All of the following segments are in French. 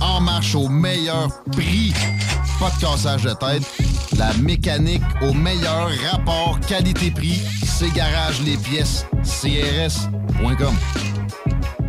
En marche au meilleur prix. Pas de cassage de tête. La mécanique au meilleur rapport qualité-prix. C'est Garage Les Pièces. CRS.com.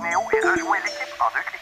Néo et rejoins l'équipe en deux clics?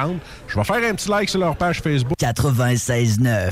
Je vais faire un petit like sur leur page Facebook. 96.9.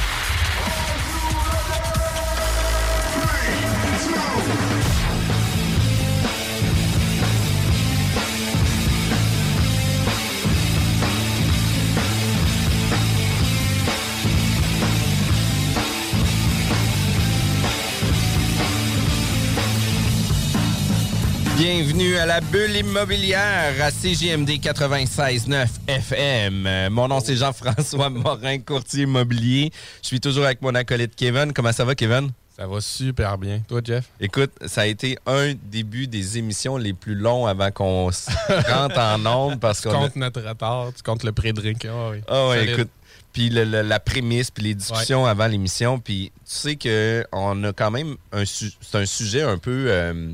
Bienvenue à la bulle immobilière à CGMD 96.9 FM. Mon nom c'est Jean-François Morin, courtier immobilier. Je suis toujours avec mon acolyte Kevin. Comment ça va, Kevin? Ça va super bien. Toi, Jeff? Écoute, ça a été un début des émissions les plus longs avant qu'on rentre en onde parce Tu qu'on a- comptes notre retard, tu comptes le pré-drink. Ah oui. Ah ouais, Solide. écoute. Puis le- le- la prémisse, puis les discussions avant l'émission. Puis tu sais que on a quand même un, su- c'est un sujet un peu euh,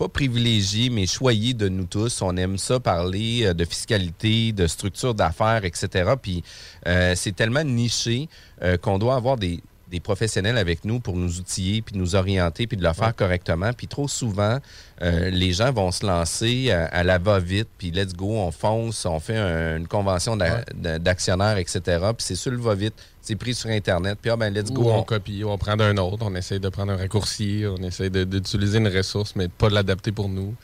pas privilégié, mais choyé de nous tous. On aime ça parler euh, de fiscalité, de structure d'affaires, etc. Puis euh, c'est tellement niché euh, qu'on doit avoir des des professionnels avec nous pour nous outiller, puis nous orienter, puis de le faire correctement. Puis trop souvent, euh, les gens vont se lancer à, à la va-vite, puis let's go, on fonce, on fait un- une convention d'a- d'a- d'actionnaires, etc. Puis c'est sur le va-vite, c'est pris sur Internet, puis ah ben let's go. Ou on on- copie, on prend d'un autre, on essaie de prendre un raccourci, on essaie d'utiliser une ressource, mais pas de l'adapter pour nous.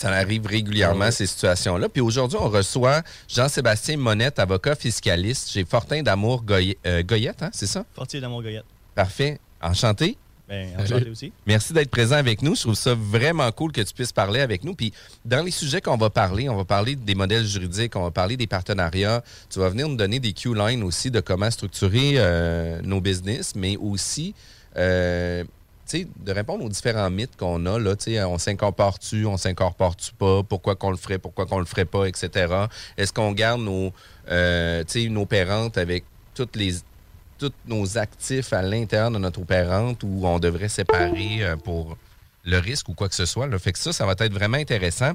Ça arrive régulièrement, ces situations-là. Puis aujourd'hui, on reçoit Jean-Sébastien Monette, avocat fiscaliste chez Fortin d'Amour euh, Goyette, hein, c'est ça? Fortier d'amour Goyette. Parfait. Enchanté. Ben, enchanté aussi. Merci d'être présent avec nous. Je trouve ça vraiment cool que tu puisses parler avec nous. Puis dans les sujets qu'on va parler, on va parler des modèles juridiques, on va parler des partenariats. Tu vas venir nous donner des Q-lines aussi de comment structurer euh, nos business, mais aussi euh, de répondre aux différents mythes qu'on a. Là, on s'incorpore-tu, on s'incorpore-tu pas, pourquoi qu'on le ferait, pourquoi qu'on le ferait pas, etc. Est-ce qu'on garde nos, euh, opérante avec les tous nos actifs à l'intérieur de notre opérante ou on devrait séparer euh, pour le risque ou quoi que ce soit. Là? Fait que ça, ça va être vraiment intéressant.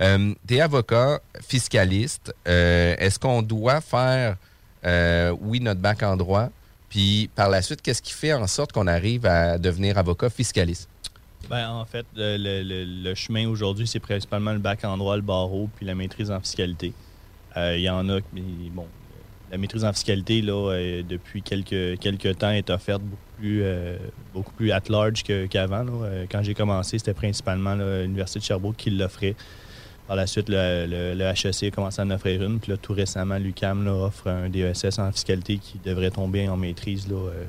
Euh, T'es avocat, fiscaliste. Euh, Est-ce qu'on doit faire, euh, oui, notre bac en droit? Puis par la suite, qu'est-ce qui fait en sorte qu'on arrive à devenir avocat fiscaliste? Ben, en fait, le, chemin aujourd'hui, c'est principalement le bac en droit, le barreau, puis la maîtrise en fiscalité. Euh, Il y en a, mais bon, la maîtrise en fiscalité, là, euh, depuis quelques, quelques temps, est offerte beaucoup plus, euh, beaucoup plus at large qu'avant. Euh, Quand j'ai commencé, c'était principalement l'Université de Sherbrooke qui l'offrait. Par la suite, le, le- HEC a commencé à en offrir une. Puis là, tout récemment, l'UCAM offre un DESS en fiscalité qui devrait tomber en maîtrise. Là, euh,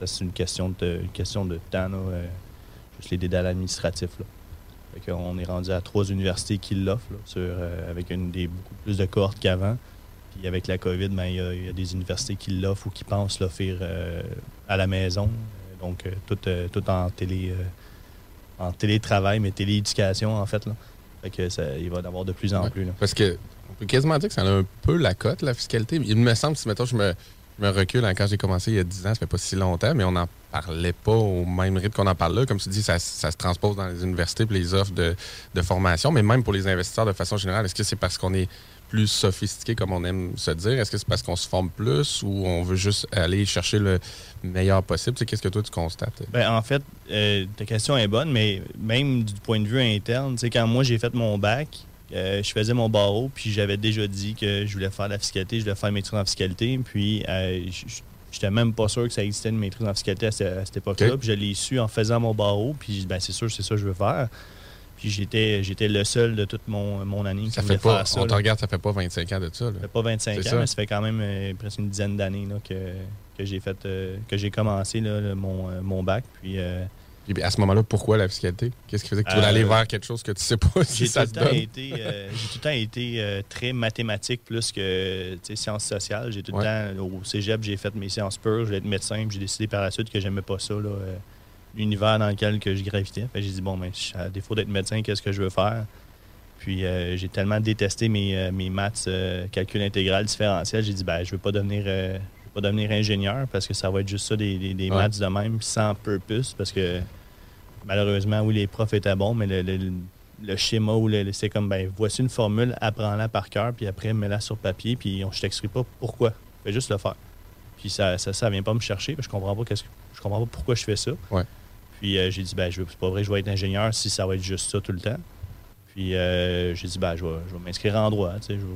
ça, c'est une question de, une question de temps. là, euh, juste les dédales administratifs. Là. Qu'on est rendu à trois universités qui l'offrent, euh, avec des, beaucoup plus de cohortes qu'avant. Puis avec la COVID, ben, il y, a- des universités qui l'offrent ou qui pensent l'offrir à la maison. Donc, tout, tout en, télé, en télétravail, mais télééducation, en fait. Fait que ça, il va y en avoir de plus en plus. là. Parce que on peut quasiment dire que ça a un peu la cote, la fiscalité. Il me semble, si mettons, je me, je me recule hein, quand j'ai commencé il y a 10 ans, ça fait pas si longtemps, mais on n'en parlait pas au même rythme qu'on en parle là. Comme tu dis, ça, ça se transpose dans les universités et les offres de, de formation, mais même pour les investisseurs de façon générale, est-ce que c'est parce qu'on est plus sophistiqué, comme on aime se dire? Est-ce que c'est parce qu'on se forme plus ou on veut juste aller chercher le meilleur possible? Tu sais, Qu'est-ce que toi, tu constates? Ben, en fait, euh, ta question est bonne, mais même du point de vue interne, tu sais, quand moi j'ai fait mon bac, euh, je faisais mon barreau, puis j'avais déjà dit que je voulais faire de la fiscalité, je voulais faire une maîtrise en fiscalité, puis euh, j'étais même pas sûr que ça existait une maîtrise en fiscalité à, ce- à cette époque-là, puis je l'ai su en faisant mon barreau, puis ben, c'est sûr, c'est ça que je veux faire. Puis j'étais, j'étais le seul de toute mon, mon année qui Ça voulait fait pas, faire ça. on te regarde, ça fait pas 25 ans de ça. là. Ça fait pas 25 ans, ça. mais ça fait quand même euh, presque une dizaine d'années là, que, que j'ai fait euh, que j'ai commencé là, le- mon, euh, mon bac. Puis euh, à ce moment-là, pourquoi la fiscalité? Qu'est-ce qui faisait que tu voulais Euh, aller vers quelque chose que tu sais pas si j'ai tout, ça le te temps donne? été, euh, j'ai tout le temps été euh, très mathématique plus que sciences sociales. J'ai tout Ouais. le temps, au cégep, j'ai fait mes sciences pures, je voulais être médecin, puis j'ai décidé par la suite que j'aimais pas ça, là, l'univers dans lequel que je gravitais. Fait j'ai dit, bon, ben, à défaut d'être médecin, qu'est-ce que je veux faire? Puis j'ai tellement détesté mes, mes maths, calcul intégral, différentiel, j'ai dit, ben, je veux pas devenir. Pas devenir ingénieur parce que ça va être juste ça, des, des- des Ouais. maths de même, sans purpose, parce que malheureusement, oui, les profs étaient bons, mais le, le- le schéma ou le, c'est comme, ben, voici une formule, apprends-la par cœur, puis après, mets-la sur papier, puis on, je t'explique pas pourquoi. Fais juste le faire. Puis ça, ça, ça vient pas me chercher, puis je comprends pas qu'est-ce que, je comprends pas pourquoi je fais ça. Ouais. Puis euh, j'ai dit, ben, je veux- c'est pas vrai, je vais être ingénieur si ça va être juste ça tout le temps. Puis euh, j'ai dit, ben, je vais, je vais m'inscrire en droit, tu sais, je vais-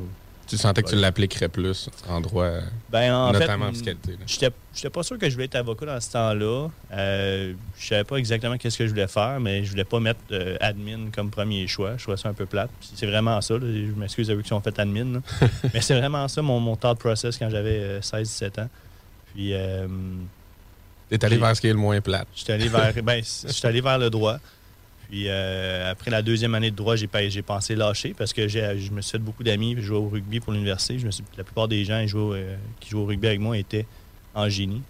Tu sentais que tu l'appliquerais plus en droit, euh, ben, en notamment fait, en fiscalité. J'étais j'étais pas sûr que je voulais être avocat dans ce temps-là. Euh, je savais pas exactement qu'est-ce que je voulais faire, mais je voulais pas mettre euh, admin comme premier choix. Je trouvais ça un peu plate. C'est vraiment ça. là. Je m'excuse à eux qui ont fait admin. mais c'est vraiment ça mon, mon thought process quand j'avais euh, 16-17 ans. Puis euh, T'es allé vers ce qui est le moins plate. J'étais allé vers, ben, allé vers le droit. Puis euh, après la deuxième année de droit, j'ai, pas- j'ai pensé lâcher parce que j'ai, je me suis fait beaucoup d'amis. Je jouais au rugby pour l'université. Je me suis, la plupart des gens jouaient euh, qui jouaient au rugby avec moi étaient en génie.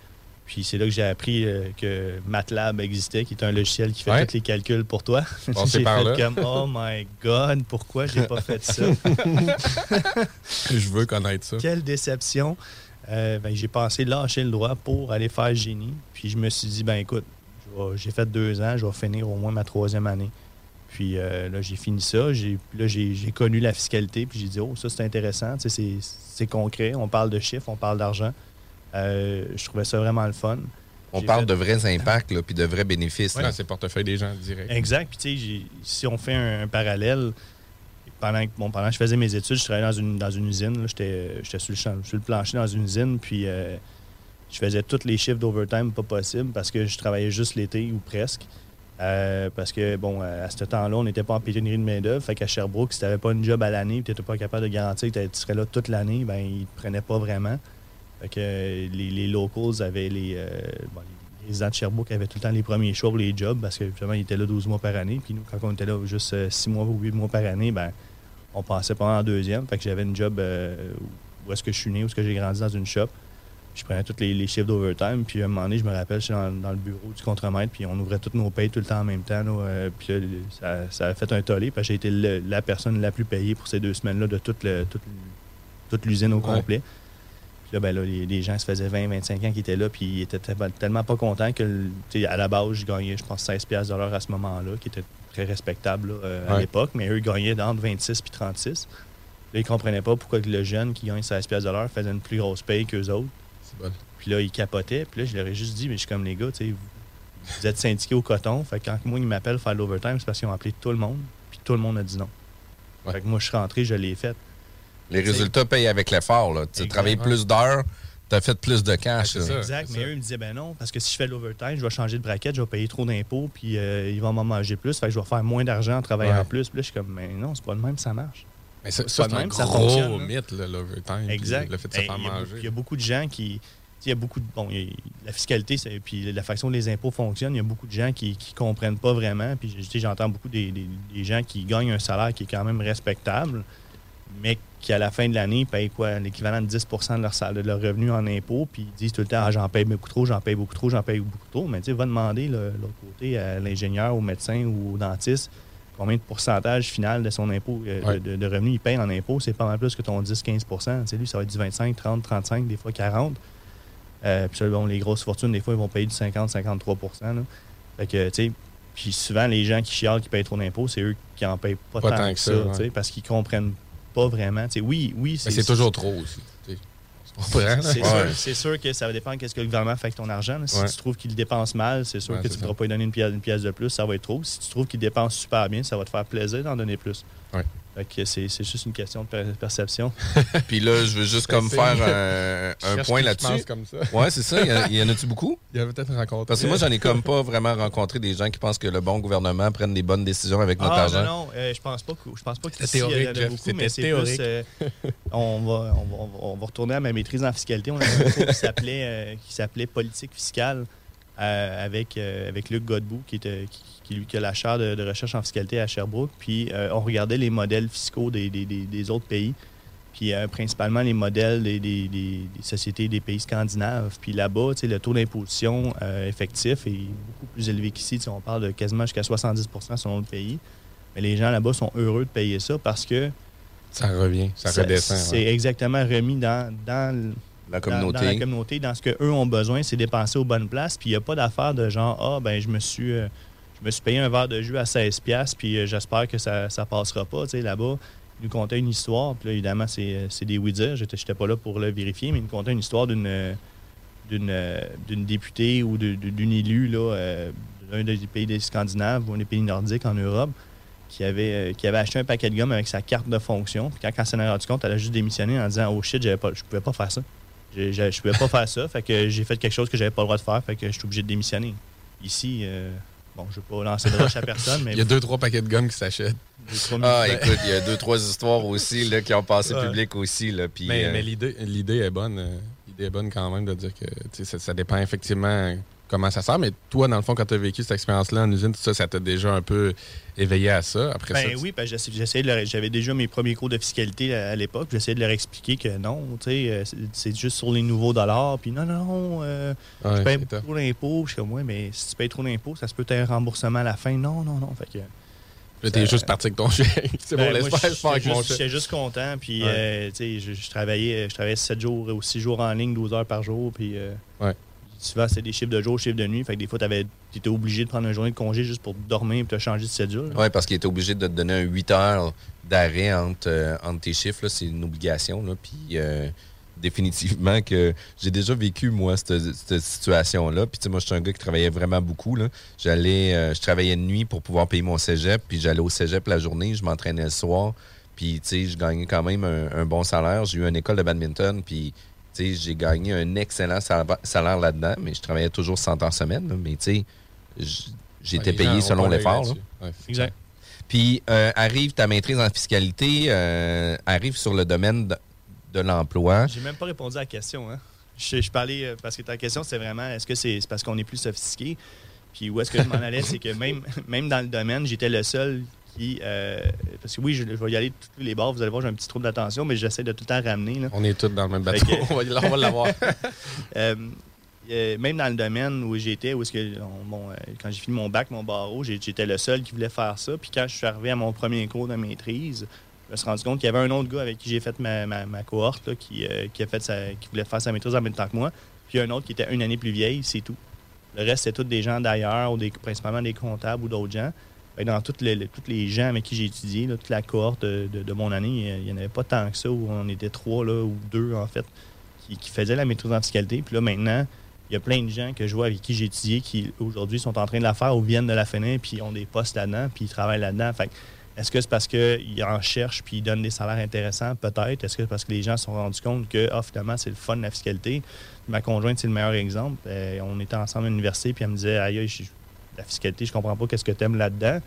Puis c'est là que j'ai appris euh, que MATLAB existait, qui est un logiciel qui fait Ouais. tous les calculs pour toi. Passé j'ai fait là. comme Oh my God, pourquoi j'ai pas fait ça? Je veux connaître ça. Quelle déception. Ben, j'ai pensé lâcher le droit pour aller faire génie. Puis je me suis dit, ben écoute, j'ai fait deux ans, je vais finir au moins ma troisième année. Puis euh, là, j'ai fini ça. J'ai, là, j'ai, j'ai connu la fiscalité. Puis j'ai dit, oh, ça, c'est intéressant. Tu sais, c'est, c'est concret. On parle de chiffres, on parle d'argent. Euh, je trouvais ça vraiment le fun. On J'ai parle fait- de vrais impacts, là, puis de vrais bénéfices. Ouais, là. dans ses portefeuilles des gens direct. Exact. Puis, tu sais, si on fait un, un parallèle, pendant que, bon, pendant que je faisais mes études, je travaillais dans une, dans une usine. là. J'étais j'étais sur, le champ- sur le plancher dans une usine. Puis, euh, je faisais tous les chiffres d'overtime pas possible parce que je travaillais juste l'été ou presque. Euh, parce que, bon, à ce temps-là, on n'était pas en pénurie de main-d'œuvre. Fait qu'à Sherbrooke, si tu n'avais pas une job à l'année et tu n'étais pas capable de garantir que tu serais là toute l'année, ben ils ne te prenaient pas vraiment. Fait que euh, les, les locals avaient les, euh, bon, les- résidents de Sherbrooke avaient tout le temps les premiers choix pour les jobs parce que justement, ils étaient là 12 mois par année. Puis nous, quand on était là juste 6 mois ou 8 mois par année, ben, on passait pas en deuxième. Fait que j'avais une job euh, où est-ce que je suis né, où est-ce que j'ai grandi dans une shop. Je prenais tous les, les chiffres d'overtime. Puis à un moment donné, je me rappelle, je suis dans, dans le bureau du contremaître, puis on ouvrait toutes nos payes tout le temps en même temps. là, euh, puis là, ça, ça a fait un tollé, parce que j'ai été le- la personne la plus payée pour ces deux semaines-là de toute, le- toute, toute l'usine au Ouais. complet. Puis là, ben là, les, les gens, ça faisait 20, 25 ans qui étaient là, puis ils étaient te- tellement pas contents que, à la base, je gagnais, je pense, 16 piastres de l'heure à ce moment-là, qui était très respectable là, euh, à l'époque, mais eux, ils gagnaient entre 26 puis 36. Là, ils comprenaient pas pourquoi le jeune qui gagne 16 piastres de l'heure faisait une plus grosse paye qu'eux autres. C'est bon. Puis là, ils capotaient. Puis là, je leur ai juste dit, mais je suis comme les gars, tu sais, vous, vous êtes syndiqués au coton. Fait que quand moi, ils m'appellent faire l'overtime, c'est parce qu'ils ont appelé tout le monde. Puis tout le monde a dit non. Fait que moi, je suis rentré, je l'ai fait. Les résultats payent avec l'effort. là. Tu as travaillé plus d'heures, tu as fait plus de cash. là. Exact. Mais eux, ils me disaient, ben non, parce que si je fais l'overtime, je vais changer de braquette, je vais payer trop d'impôts, puis euh, ils vont m'en manger plus. Fait que je vais faire moins d'argent en travaillant Ouais. plus. Puis là, je suis comme, mais non, c'est pas le même, ça marche. Mais ça, C'est ça, un même, ça gros fonctionne, là. mythe, là, l'overtime. puis Exact. Le fait de se faire il y a beaucoup- manger. Il y a beaucoup de gens qui. Il y a beaucoup de. Bon, a- la fiscalité, puis la façon dont les impôts fonctionnent, il y a beaucoup de gens qui ne comprennent pas vraiment. Puis tu sais, j'entends beaucoup des, des- des gens qui gagnent un salaire qui est quand même respectable, mais qui, à la fin de l'année, payent quoi L'équivalent de 10 de leur, salaire, de leur revenu en impôts, puis ils disent tout le temps ah, j'en paye beaucoup trop, j'en paye beaucoup trop, j'en paye beaucoup trop. Mais tu sais, va demander l'autre côté à l'ingénieur, au médecin ou au dentiste combien de pourcentage final de son impôt euh, de- Ouais. de, de revenus il paye en impôt, c'est pas mal plus que ton 10-15 Tu sais, lui, ça va être du 25, 30, 35, des fois 40 Euh, puis ça, bon, les grosses fortunes, des fois, ils vont payer du 50-53 là. Fait que, tu sais, puis souvent, les gens qui chialent qui payent trop d'impôts, c'est eux qui en payent pas, tant, que ça, ouais. parce qu'ils comprennent pas vraiment. Oui, oui, Mais c'est toujours trop aussi. tu sais. Tu comprends, là? c'est sûr, que ça va dépendre qu'est-ce que le gouvernement fait avec ton argent. là. Si Ouais. tu trouves qu'il dépense mal, c'est sûr Ouais, que tu ne pourras pas lui donner une pièce, une pièce de plus, ça va être trop. Si tu trouves qu'il dépense super bien, ça va te faire plaisir d'en donner plus. Ouais. Fait que c'est c'est juste une question de per- perception. Puis là, je veux juste comme faire un, point là-dessus. pense comme ça. Ouais, c'est ça. Il y en a- Il y en a-tu beaucoup? Il y avait peut-être rencontré. Parce que moi, j'en ai comme pas vraiment rencontré des gens qui pensent que le bon gouvernement prenne des bonnes décisions avec notre ah, argent. non, non, euh, je pense pas que je pense pas que il y en a beaucoup, mais c'est théorique. plus, euh, on, va, on, va, on va- on va retourner à ma maîtrise en fiscalité. On a un cours qui s'appelait euh, qui s'appelait politique fiscale euh, avec, euh, avec Luc Godbout, qui, était, qui, qui, lui, qui a la chaire de, de recherche en fiscalité à Sherbrooke. Puis euh, on regardait les modèles fiscaux des, des- des- des autres pays. Puis principalement les modèles des, des- des- des sociétés des pays scandinaves. Puis là-bas, le taux d'imposition effectif est beaucoup plus élevé qu'ici. On parle de quasiment jusqu'à 70% selon le pays. Mais les gens là-bas sont heureux de payer ça parce que Ça revient, ça, redescend. c'est ouais. exactement remis dans, dans, La dans- communauté. Dans, la communauté, dans ce qu'eux ont besoin, c'est dépenser aux bonnes places. Puis il n'y a pas d'affaire de genre, ah, ben, je me suis. euh, je me suis payé un verre de jus à 16$, piastres, puis euh, j'espère que ça ne passera pas. Tu sais, là-bas, il nous contait une histoire. Puis là, évidemment, c'est euh, c'est des oui-dire. J'étais j'étais pas là pour le vérifier, mais il nous contait une histoire d'une d'une d'une députée ou d'une élue là, euh, d'un des pays des Scandinaves ou un des pays nordiques en Europe qui avait, euh, qui avait acheté un paquet de gomme avec sa carte de fonction. Puis quand, quand elle s'en est rendu compte, elle a juste démissionné en disant Oh shit, pas, je pouvais pas faire ça. Je, je, je pouvais pas faire ça. Fait que j'ai fait quelque chose que j'avais pas le droit de faire. Fait que je suis obligé de démissionner. Ici, euh, bon, je vais pas lancer de roche à personne, mais. Il y a deux, trois paquets de gomme qui s'achètent. Ah, écoute, il y a deux, trois histoires aussi là, qui ont passé Ouais. public aussi. Là, puis, Mais, euh, mais l'idée, l'idée est bonne. euh, L'idée est bonne quand même de dire que tu sais, ça, ça dépend effectivement comment ça sert. Mais toi, dans le fond, quand tu as vécu cette expérience-là en usine, tout ça, ça t'a déjà un peu éveillé à ça. Après ça, Ben tu- oui, j'avais déjà mes premiers cours de fiscalité à, à l'époque. J'essayais de leur expliquer que non, tu sais, euh, c'est- juste sur les nouveaux dollars. Puis non, non, non, euh, Ouais, tu payes trop d'impôts. Je suis comme, ouais, mais si tu payes trop d'impôts, ça se peut être un remboursement à la fin. Non, non, non. Fait que, t'es juste parti avec ton chèque. C'est Ben, bon, laisse faire, avec mon juste- chèque. J'étais juste content. Puis, Ouais. euh, tu sais, je, je travaillais, je travaillais 7 jours ou 6 jours en ligne, 12 heures par jour. Puis, euh, Ouais. Souvent, c'était des chiffres de jour, chiffres de nuit. Fait que des fois, tu étais obligé de prendre une journée de congé juste pour dormir et te changer de cédule. Oui, parce qu'il était obligé de te donner un 8 heures d'arrêt entre, euh, entre tes chiffres. C'est une obligation. Puis euh, définitivement que j'ai déjà vécu, moi, cette, situation-là. Puis tu sais, moi, je suis un gars qui travaillait vraiment beaucoup. J'allais, euh, je travaillais de nuit pour pouvoir payer mon cégep. Puis j'allais au cégep la journée, je m'entraînais le soir. Puis tu sais, je gagnais quand même un, un bon salaire. J'ai eu une école de badminton. Puis j'ai gagné un excellent sal- salaire là-dedans. Mais je travaillais toujours 100 heures semaine. là. Mais tu sais, j'étais payé selon l'effort. Ouais, Exact. Puis euh, arrive ta maîtrise en fiscalité, euh, arrive sur le domaine de, de l'emploi. J'ai même pas répondu à la question. Hein? je, je parlais, euh, parce que ta question, c'est vraiment, est-ce que c'est c'est parce qu'on est plus sophistiqué? Puis où est-ce que je m'en allais, c'est que même, même dans le domaine, j'étais le seul qui... euh, parce que oui, je, je vais y aller tous les bords, vous allez voir, j'ai un petit trouble d'attention, mais j'essaie de tout le temps ramener. là. On est tous dans le même bateau. que- on va l'avoir. Euh, euh, même dans le domaine où j'étais, où est-ce que on- bon, quand j'ai fini mon bac, mon barreau, j'étais le seul qui voulait faire ça. Puis quand je suis arrivé à mon premier cours de maîtrise, je me suis rendu compte qu'il y avait un autre gars avec qui j'ai fait ma, ma- ma cohorte là, qui, qui a fait sa- qui voulait faire sa maîtrise en même temps que moi. Puis un autre qui était une année plus vieille, c'est tout. Le reste, c'était tous des gens d'ailleurs, ou des, principalement des comptables ou d'autres gens. Que dans toutes les, tous les gens avec qui j'ai étudié, toute la cohorte de, de- de mon année, il n'y en avait pas tant que ça, où on était trois là, ou deux en fait, qui, qui faisaient la maîtrise en fiscalité. Puis là, maintenant, il y a plein de gens que je vois avec qui j'ai étudié qui aujourd'hui sont en train de la faire ou viennent de la finir, puis ont des postes là-dedans, puis ils travaillent là-dedans. Fait est-ce que c'est parce qu'ils en cherchent puis ils donnent des salaires intéressants? Peut-être. Est-ce que c'est parce que les gens se sont rendus compte que ah, finalement, c'est le fun la fiscalité? Ma conjointe, c'est le meilleur exemple. Euh, on était ensemble à l'université, puis elle me disait aïe, je- la fiscalité, je comprends pas qu'est-ce que tu aimes là-dedans.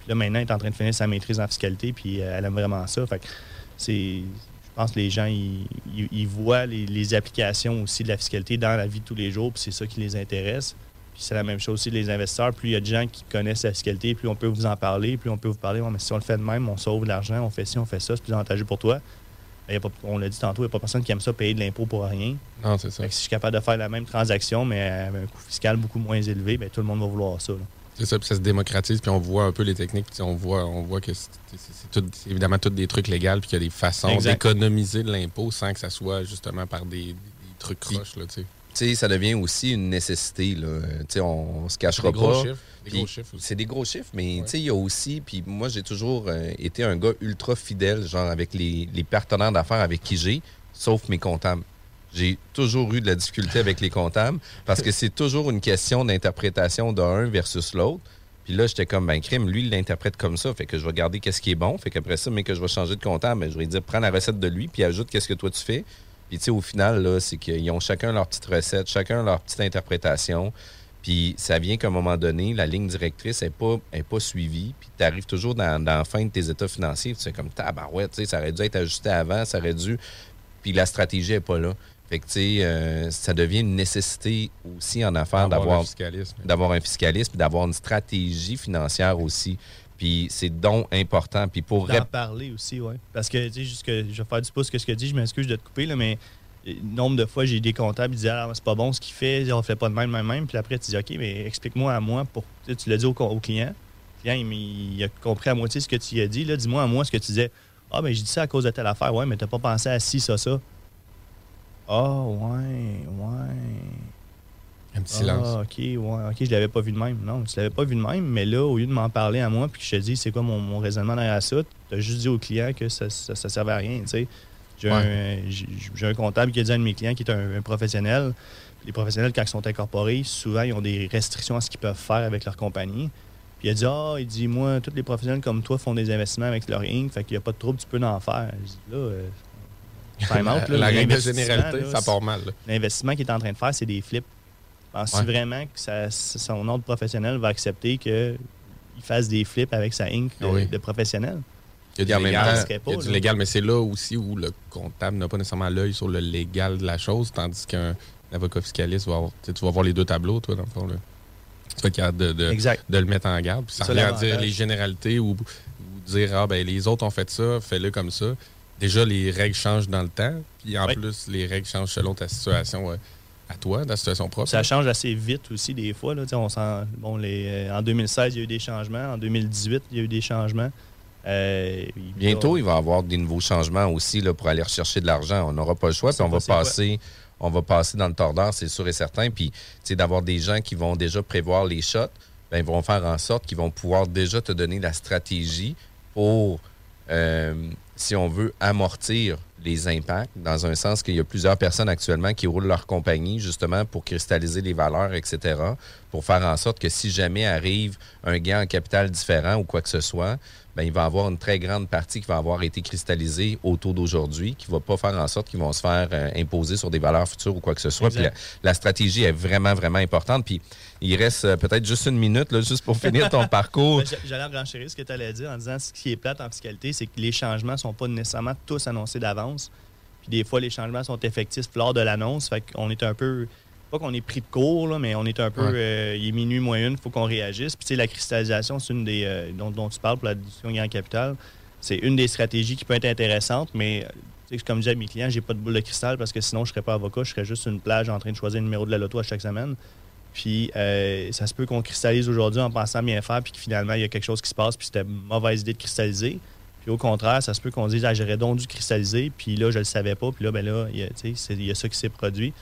Puis là, maintenant, elle est en train de finir sa maîtrise en fiscalité, puis euh, elle aime vraiment ça. Fait c'est. Je pense que les gens, ils, voient les, applications aussi de la fiscalité dans la vie de tous les jours, puis c'est ça qui les intéresse. Puis c'est la même chose aussi les investisseurs. Plus il y a de gens qui connaissent la fiscalité, plus on peut vous en parler, plus on peut vous parler. Mais si on le fait de même, on sauve de l'argent, on fait ci, on fait ça, c'est plus avantageux pour toi. Il y a pas- on l'a dit tantôt, il n'y a pas personne qui aime ça payer de l'impôt pour rien. Non, c'est ça. Fait que si je suis capable de faire la même transaction, mais avec un coût fiscal beaucoup moins élevé, ben, tout le monde va vouloir ça. là. C'est ça, puis ça se démocratise, puis on voit un peu les techniques, puis on voit, on voit que c'est tout- c'est évidemment tous des trucs légaux, puis qu'il y a des façons Exact. d'économiser de l'impôt sans que ça soit justement par des, des trucs croches. Là, sais. Ça devient aussi une nécessité. Là. Euh, tu sais, on, on se cachera Des gros pas. C'est des gros chiffres, mais il y a aussi, puis moi, j'ai toujours euh, été un gars ultra fidèle, genre avec les, les partenaires d'affaires avec qui j'ai, sauf mes comptables. J'ai toujours eu de la difficulté avec les comptables parce que c'est toujours une question d'interprétation d'un versus l'autre. Puis là, j'étais comme, ben, crime, lui, il l'interprète comme ça. Fait que je vais garder qu'est-ce qui est bon. Fait qu'après ça, mais que je vais changer de comptable, ben, je vais lui dire, prends la recette de lui, puis ajoute qu'est-ce que toi tu fais. Puis, tu sais, au final, là, c'est qu'ils ont chacun leur petite recette, chacun leur petite interprétation. Puis, ça vient qu'à un moment donné, la ligne directrice n'est pas, est pas suivie. Puis, tu arrives toujours dans, dans la fin de tes états financiers. sais, comme, tabarouette, tu sais, ça aurait dû être ajusté avant, ça aurait dû. Puis, la stratégie n'est pas là. Fait que, tu sais, euh, ça devient une nécessité aussi en affaires D'avoir un puis d'avoir une stratégie financière aussi. Puis c'est donc important. Puis pour D'en parler aussi, oui. Parce que, tu sais, juste que je vais faire du pouce que ce que tu dis, je m'excuse de te couper, là, mais euh, nombre de fois, j'ai des comptables qui disaient Ah, c'est pas bon ce qu'il fait, on fait pas de même, même, même. Puis après, tu dis OK, mais explique-moi à moi, pour... tu tu l'as dit au, client. Le client, il, il a compris à moitié ce que tu as dit. Là, dis-moi à moi ce que tu disais. Ah, ben, j'ai dit ça à cause de telle affaire. Ouais, mais t'as pas pensé à ci, ça, ça. Ah, ouais, ouais. Un petit silence. Ah, OK, ouais, OK, je l'avais pas vu de même. Non, tu l'avais pas vu de même, mais là, au lieu de m'en parler à moi, puis que je te dis c'est quoi mon, mon raisonnement derrière ça, tu as juste dit au client que ça, ça, ça servait à rien, tu sais. J'ai un, comptable qui a dit à un de mes clients qui est un, un professionnel. Les professionnels, quand ils sont incorporés, souvent, ils ont des restrictions à ce qu'ils peuvent faire avec leur compagnie. Puis il a dit Ah, il dit Moi, tous les professionnels comme toi font des investissements avec leur Inc., fait qu'il n'y a pas de trouble, tu peux en faire. Je dis Là, euh, time out, là, La règle de généralité, là, ça part mal. L'investissement qu'il est en train de faire, c'est des flips. Penses-tu Ouais. vraiment que ça- son ordre professionnel va accepter qu'il fasse des flips avec sa Inc. de, Oui. de professionnel? Il y a du légal, temps, il y a du légal, mais c'est là aussi où le comptable n'a pas nécessairement l'œil sur le légal de la chose, tandis qu'un avocat fiscaliste va avoir, tu vas voir les deux tableaux, toi, dans le fond. Là. Tu vas être capable de, de, de le mettre en garde. Puis ça Ça, revient à l'avantage. dire les généralités ou, ou dire ah ben les autres ont fait ça, fais-le comme ça. Déjà, les règles changent dans le temps. Puis en Oui. plus, les règles changent selon ta situation à toi, ta situation propre. Ça change assez vite aussi des fois. Là. On sent, bon, les, euh, en 2016, il y a eu des changements. En 2018, il y a eu des changements. Euh, Bientôt, il va y avoir des nouveaux changements aussi là, pour aller rechercher de l'argent. On n'aura pas le choix, puis on va quoi? passer. On va passer dans le tordeur, c'est sûr et certain. Puis, d'avoir des gens qui vont déjà prévoir les shots, ben, ils vont faire en sorte qu'ils vont pouvoir déjà te donner la stratégie pour, euh, si on veut, amortir les impacts, dans un sens qu'il y a plusieurs personnes actuellement qui roulent leur compagnie justement pour cristalliser les valeurs, etc., pour faire en sorte que si jamais arrive un gain en capital différent ou quoi que ce soit, ben, il va y avoir une très grande partie qui va avoir été cristallisée au taux d'aujourd'hui, qui ne va pas faire en sorte qu'ils vont se faire euh, imposer sur des valeurs futures ou quoi que ce soit. Puis la, stratégie est vraiment, vraiment importante. Puis il reste euh, peut-être juste une minute, là, juste pour finir ton parcours. Ben, j'a- J'allais renchérir ce que tu allais dire en disant ce qui est plate en fiscalité, c'est que les changements ne sont pas nécessairement tous annoncés d'avance. Puis des fois, les changements sont effectifs lors de l'annonce. Fait qu'on est un peu. Pas qu'on est pris de court, là, mais on est un peu. Ouais. euh, il est minuit moins une, il faut qu'on réagisse. Puis tu sais, la cristallisation, c'est une des. euh, dont, dont tu parles pour la discussion Grand Capital. C'est une des stratégies qui peut être intéressante, mais. euh, tu sais, Comme je disais à mes clients, j'ai pas de boule de cristal parce que sinon je serais pas avocat, je serais juste une plage en train de choisir le numéro de la loto à chaque semaine. Puis euh, ça se peut qu'on cristallise aujourd'hui en pensant bien faire, puis que finalement il y a quelque chose qui se passe, puis c'était une mauvaise idée de cristalliser. Puis au contraire, ça se peut qu'on dise, ah, j'aurais donc dû cristalliser, puis là, je le savais pas, puis là, ben là, il y a ça qui s'est produit.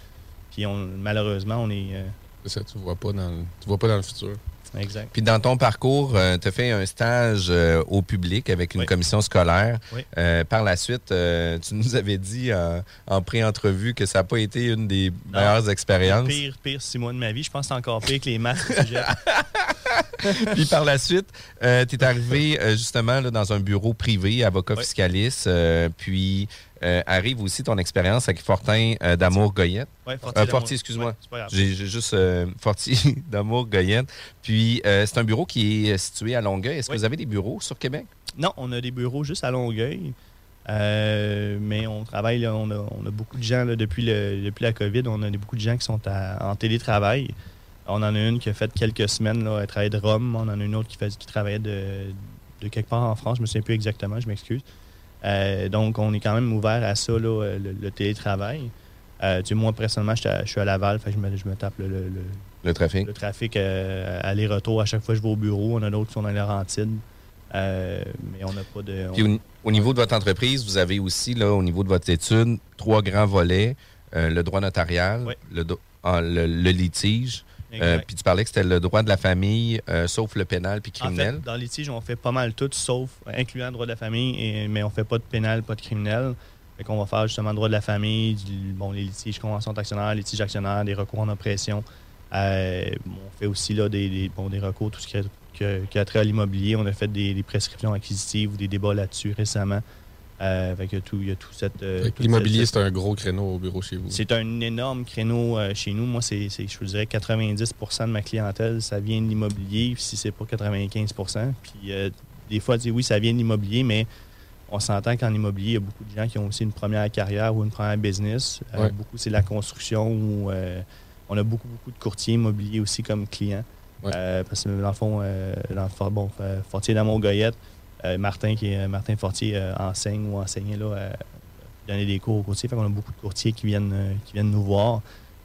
Puis on, malheureusement, on est. euh, C'est ça, tu vois pas dans le, tu vois pas dans le futur. Exact. Puis dans ton parcours, tu as fait un stage euh, au public avec une commission scolaire. Oui. Euh, par la suite, euh, tu nous avais dit en, en pré-entrevue que ça n'a pas été une des meilleures expériences. Pire, pire six mois de ma vie. Je pense que c'est encore pire que les maths. Puis par la suite, tu es arrivé euh, justement là, dans un bureau privé, avocat fiscaliste. euh, puis euh, arrive aussi ton expérience avec Fortin euh, d'Amour Goyette. Fortier Euh, excuse-moi. Ouais. J'ai juste Fortier d'Amour Goyette. Puis c'est un bureau qui est situé à Longueuil. Est-ce que vous avez des bureaux sur Québec? Non, on a des bureaux juste à Longueuil. Euh, mais on travaille, là, on, a, on a beaucoup de gens là, depuis, le, depuis la COVID. On a beaucoup de gens qui sont à- en télétravail. On en a une qui a fait quelques semaines, là, elle travaillait de Rome. On en a une autre qui, fait, qui travaillait de, de quelque part en France. Je me souviens plus exactement, je m'excuse. Euh, donc, on est quand même ouvert à ça, là, euh, le, le télétravail. Euh, tu sais, moi, personnellement, je suis à Laval, fait que je, me, je me tape le, le- le- trafic. le trafic euh, aller-retour à chaque fois que je vais au bureau. On a d'autres qui sont dans. Euh, mais on n'a pas de. on- Puis au, au niveau de votre entreprise, vous avez aussi, là, au niveau de votre étude, trois grands volets. Le droit notarial, le, do- ah, le- le litige. Euh, puis tu parlais que c'était le droit de la famille, euh, sauf le pénal puis En criminel. fait, dans le litige, on fait pas mal tout, sauf, incluant le droit de la famille, et- mais on fait pas de pénal, pas de criminel. Fait qu'on va faire justement le droit de la famille, du- bon, les litiges conventions d'actionnaires, litiges actionnaires, des recours en oppression. Euh, on fait aussi là, des, des- bon, des recours, tout ce qui a, qui a trait à l'immobilier. On a fait des, des prescriptions acquisitives ou des débats là-dessus récemment. Euh, fait que tout, il y a tout cette. euh, L'immobilier, c'est un gros créneau au bureau chez vous. c'est un énorme créneau euh, chez nous. Moi, c'est, je vous dirais 90% de ma clientèle, ça vient de l'immobilier, si c'est pas 95% Puis des fois, tu dis, oui, ça vient de l'immobilier, mais on s'entend qu'en immobilier, il y a beaucoup de gens qui ont aussi une première carrière ou une première business. Ouais. Beaucoup, c'est la construction euh, on a beaucoup, beaucoup de courtiers immobiliers aussi comme clients. Parce que dans le fond, dans le fort- bon, Fortier d'Amour Goyette, Martin, qui est, Martin Fortier euh, enseigne ou enseignait là, euh, donner des cours aux courtiers. Fait qu'on a beaucoup de courtiers qui viennent, euh, qui viennent nous voir.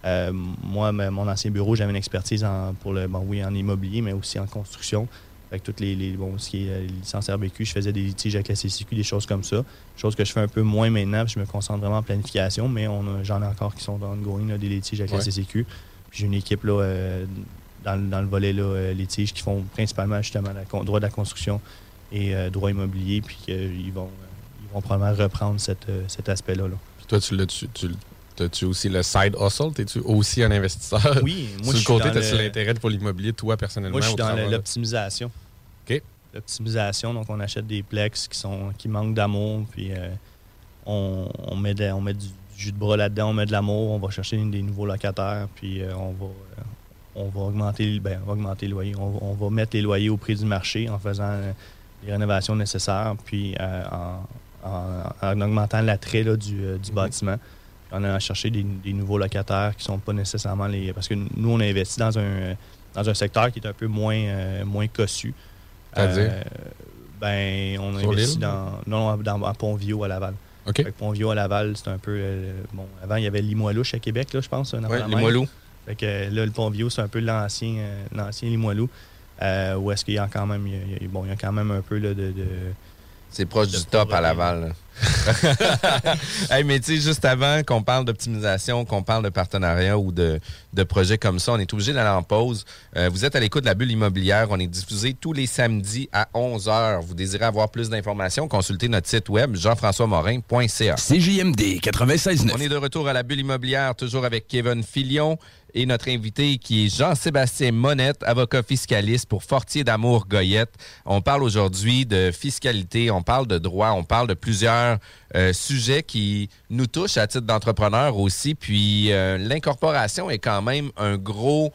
Euh, moi, mon ancien bureau, j'avais une expertise en, pour le, bon, oui, en immobilier, mais aussi en construction. Fait que toutes les, les- bon, ce qui est euh, les licences RBQ, je faisais des litiges avec la CCQ, des choses comme ça. Chose que je fais un peu moins maintenant, puis je me concentre vraiment en planification, mais j'en ai encore qui sont ongoing, là, des litiges avec la Ouais. CCQ. Puis j'ai une équipe là, euh, dans, le- dans le volet là, euh, litige qui font principalement justement le droit de la construction et euh, droit immobilier, puis qu'ils vont, euh, ils vont probablement reprendre cette, euh, cet aspect-là. là. Puis toi, tu l'as-tu. Tu, As-tu aussi le side hustle? T'es-tu aussi un investisseur? Oui, moi, Sur je suis côté, dans t'as-tu le- l'intérêt pour l'immobilier, toi, personnellement? Moi, je suis dans l'optimisation. OK. L'optimisation, donc on achète des plex qui sont qui manquent d'amour, puis euh, on, on met de- on met du jus de bras là-dedans, on met de l'amour, on va chercher des nouveaux locataires, puis euh, on va euh, on va augmenter ben, on va augmenter le loyer, on, va- on va mettre les loyers au prix du marché en faisant euh, les rénovations nécessaires, puis euh, en, en- en augmentant l'attrait du, euh, du bâtiment. On a cherché des, des nouveaux locataires qui sont pas nécessairement les. Parce que nous, on a investi dans un, dans un secteur qui est un peu moins, euh, moins cossu. C'est-à-dire? Ben, on a Sur investi l'île? dans, non, dans, à Pont-Vieux à Laval. OK. Fait que Pont-Vieux à Laval, c'est un peu. bon, avant, il y avait Limoilou à Québec, là, je pense. même. Limoilou. Fait que là, le Pont-Vieux, c'est un peu l'ancien, euh, l'ancien Limoilou. Euh, où est-ce qu'il y a quand même. il y a- bon, il y a quand même un peu là, de- de C'est proche du top à Laval. là. Hey, mais tu sais, juste avant qu'on parle d'optimisation, qu'on parle de partenariat ou de, de projets comme ça, on est obligé d'aller en pause. Euh, vous êtes à l'écoute de la bulle immobilière. On est diffusé tous les samedis à 11h. Vous désirez avoir plus d'informations, consultez notre site web jean-françois-morin.ca. CJMD 96.9. On est de retour à la bulle immobilière, toujours avec Kevin Filion et notre invité qui est Jean-Sébastien Monette, avocat fiscaliste pour Fortier d'Amour Goyette. On parle aujourd'hui de fiscalité, on parle de droit, on parle de plusieurs euh, sujets qui nous touchent à titre d'entrepreneur aussi. Puis euh, l'incorporation est quand même un gros,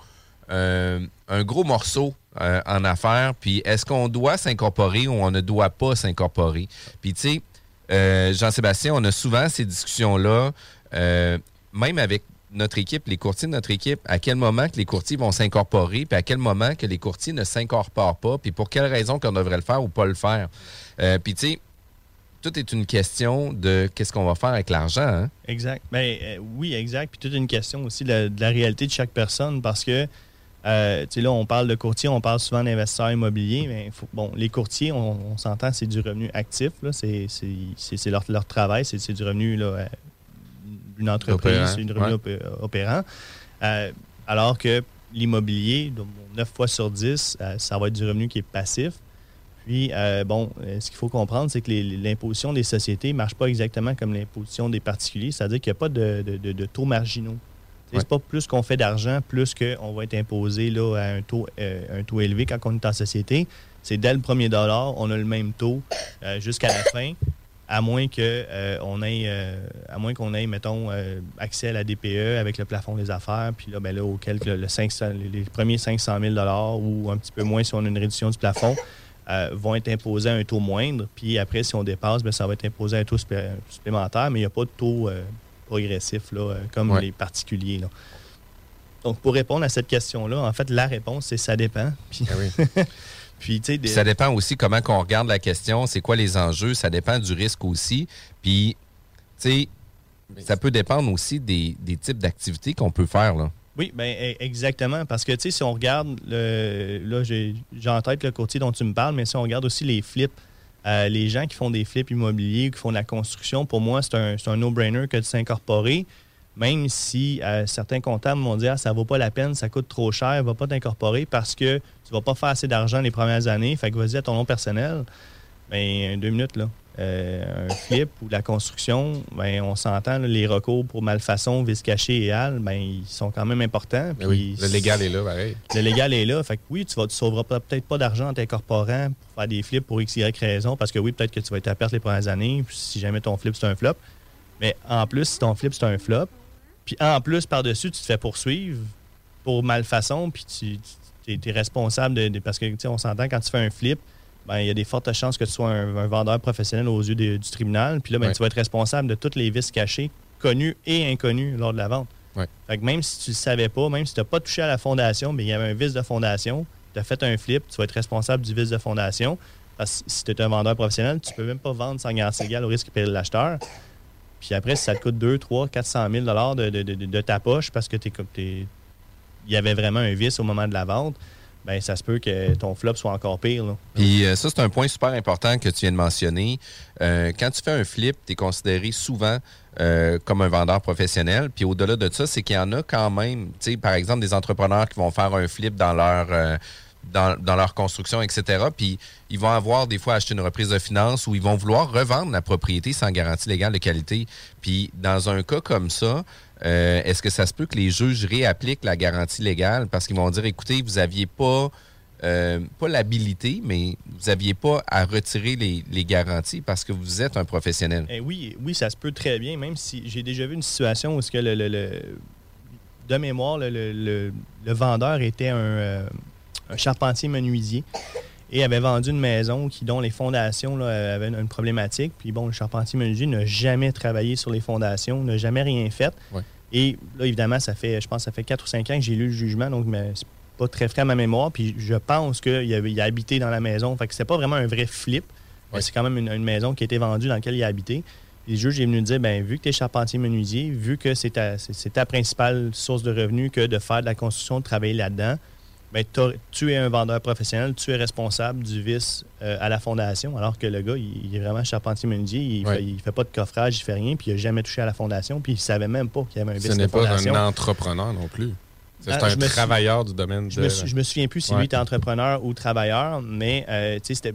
euh, un gros morceau euh, en affaires. Puis est-ce qu'on doit s'incorporer ou on ne doit pas s'incorporer? Puis tu sais, Jean-Sébastien, on a souvent ces discussions-là, même avec notre équipe, les courtiers de notre équipe, à quel moment que les courtiers vont s'incorporer, puis à quel moment que les courtiers ne s'incorporent pas, puis pour quelle raison qu'on devrait le faire ou pas le faire. Puis tu sais, tout est une question de qu'est-ce qu'on va faire avec l'argent. Hein? Exact. Ben, euh, oui, exact. Puis toute une question aussi de, de la réalité de chaque personne parce que, euh, tu sais, là, on parle de courtier, on parle souvent d'investisseurs immobiliers, mais faut- bon, les courtiers, on, on s'entend, c'est du revenu actif, là. C'est, c'est, c'est- c'est leur, leur travail, c'est, c'est du revenu, là, euh, d'une entreprise, Opérant, c'est du revenu ouais. opérant. Euh, alors que l'immobilier, donc, 9 fois sur 10, euh, ça va être du revenu qui est passif. Puis, euh, bon, euh, ce qu'il faut comprendre, c'est que l'imposition des sociétés ne marche pas exactement comme l'imposition des particuliers, c'est-à-dire qu'il n'y a pas de, de- de- de taux marginaux. Tu sais, C'est pas plus qu'on fait d'argent, plus qu'on va être imposé là, à un taux, euh, un taux élevé quand on est en société. C'est dès le premier dollar, on a le même taux euh, jusqu'à la fin, à moins que euh, on ait, à moins qu'on ait, mettons, accès à la DPE avec le plafond des affaires, puis là, ben là, auquel le, le 500 les les premiers 500 000 ou un petit peu moins si on a une réduction du plafond, euh, vont être imposés à un taux moindre. Puis après, si on dépasse, ben, ça va être imposé à un taux supplé- supplémentaire, mais il n'y a pas de taux euh, progressif là, euh, comme Ouais. les particuliers. là. Donc, pour répondre à cette question-là, en fait, la réponse, c'est ça dépend. Puis, puis des- ça dépend aussi comment qu'on regarde la question, c'est quoi les enjeux, ça dépend du risque aussi. Puis, tu sais, ça peut dépendre aussi des, des types d'activités qu'on peut faire. Là. Oui, ben, e- exactement. Parce que, tu sais, si on regarde, le, là, j'ai en le courtier dont tu me parles, mais si on regarde aussi les flips, euh, les gens qui font des flips immobiliers, qui font de la construction, pour moi, c'est un, un no-brainer que de s'incorporer, même si euh, certains comptables vont dire ah, ça vaut pas la peine, ça coûte trop cher, va pas t'incorporer parce que tu vas pas faire assez d'argent les premières années, fait que vas-y à ton nom personnel. Ben, deux minutes, là. Euh, un flip ou la construction, ben, on s'entend, les recours pour malfaçon, vice caché et hal, ben, ils sont quand même importants. Ben oui, le légal est là, pareil. Le légal est là. Fait que oui, tu ne sauveras peut-être pas d'argent en t'incorporant pour faire des flips pour X, Y raison, parce que oui, peut-être que tu vas être à perte les premières années, puis si jamais ton flip, c'est un flop. Mais en plus, si ton flip, c'est un flop, puis en plus, par-dessus, tu te fais poursuivre pour malfaçon, puis tu, es, responsable de, de- Parce que, on s'entend, quand tu fais un flip, ben, il y a des fortes chances que tu sois un, un vendeur professionnel aux yeux du tribunal. Puis là, ben, Ouais. tu vas être responsable de tous les vices cachés, connus et inconnus lors de la vente. Ouais. Fait que même si tu ne le savais pas, même si tu n'as pas touché à la fondation, mais il y avait un vice de fondation, tu as fait un flip, tu vas être responsable du vice de fondation. Parce que si tu es un vendeur professionnel, tu peux même pas vendre sans garantie légale au risque de payer l'acheteur. Puis après, si ça te coûte 2, 3, 400 000 de, de, de, de ta poche parce que il y avait vraiment un vice au moment de la vente, ben ça se peut que ton flop soit encore pire. là. Puis euh, ça, c'est un point super important que tu viens de mentionner. Euh, quand tu fais un flip, tu es considéré souvent euh, comme un vendeur professionnel. Puis au-delà de ça, c'est qu'il y en a quand même, tu sais, par exemple, des entrepreneurs qui vont faire un flip dans leur... dans, dans leur construction, etc. Puis ils vont avoir des fois acheté une reprise de finances ou ils vont vouloir revendre la propriété sans garantie légale de qualité. Puis dans un cas comme ça, euh, est-ce que ça se peut que les juges réappliquent la garantie légale? Parce qu'ils vont dire, écoutez, vous aviez pas euh, pas l'habilité, mais vous n'aviez pas à retirer les, les garanties parce que vous êtes un professionnel. Eh oui, oui, ça se peut très bien, même si j'ai déjà vu une situation où que le, le- le- de mémoire, le, le- vendeur était un, euh, un charpentier menuisier et avait vendu une maison qui, dont les fondations là, avaient une, une problématique. Puis bon, le charpentier menuisier n'a jamais travaillé sur les fondations, n'a jamais rien fait. Ouais. Et là, évidemment, ça fait, je pense, ça fait 4 ou 5 ans que j'ai lu le jugement, donc mais c'est pas très frais à ma mémoire. Puis je pense qu'il avait- il a habité dans la maison. Fait que c'était pas vraiment un vrai flip. C'est quand même une, une maison qui a été vendue dans laquelle il a habité. Et le juge est venu me dire, ben, vu que tu es charpentier menuisier, vu que c'est ta, c'est- c'est ta principale source de revenus que de faire de la construction, de travailler là-dedans, ben, t'as- tu es un vendeur professionnel, tu es responsable du vice euh, à la fondation, alors que le gars, il, il est vraiment charpentier menuisier, il, Ouais. fait, il fait pas de coffrage, il fait rien, puis il a jamais touché à la fondation, puis il savait même pas qu'il y avait un vice Ce n'est pas fondation. un entrepreneur non plus. C'est Ah, un je me suis- travailleur du domaine Je de... me, suis- je me souviens plus si Ouais. lui était entrepreneur ou travailleur, mais euh, tu sais, c'était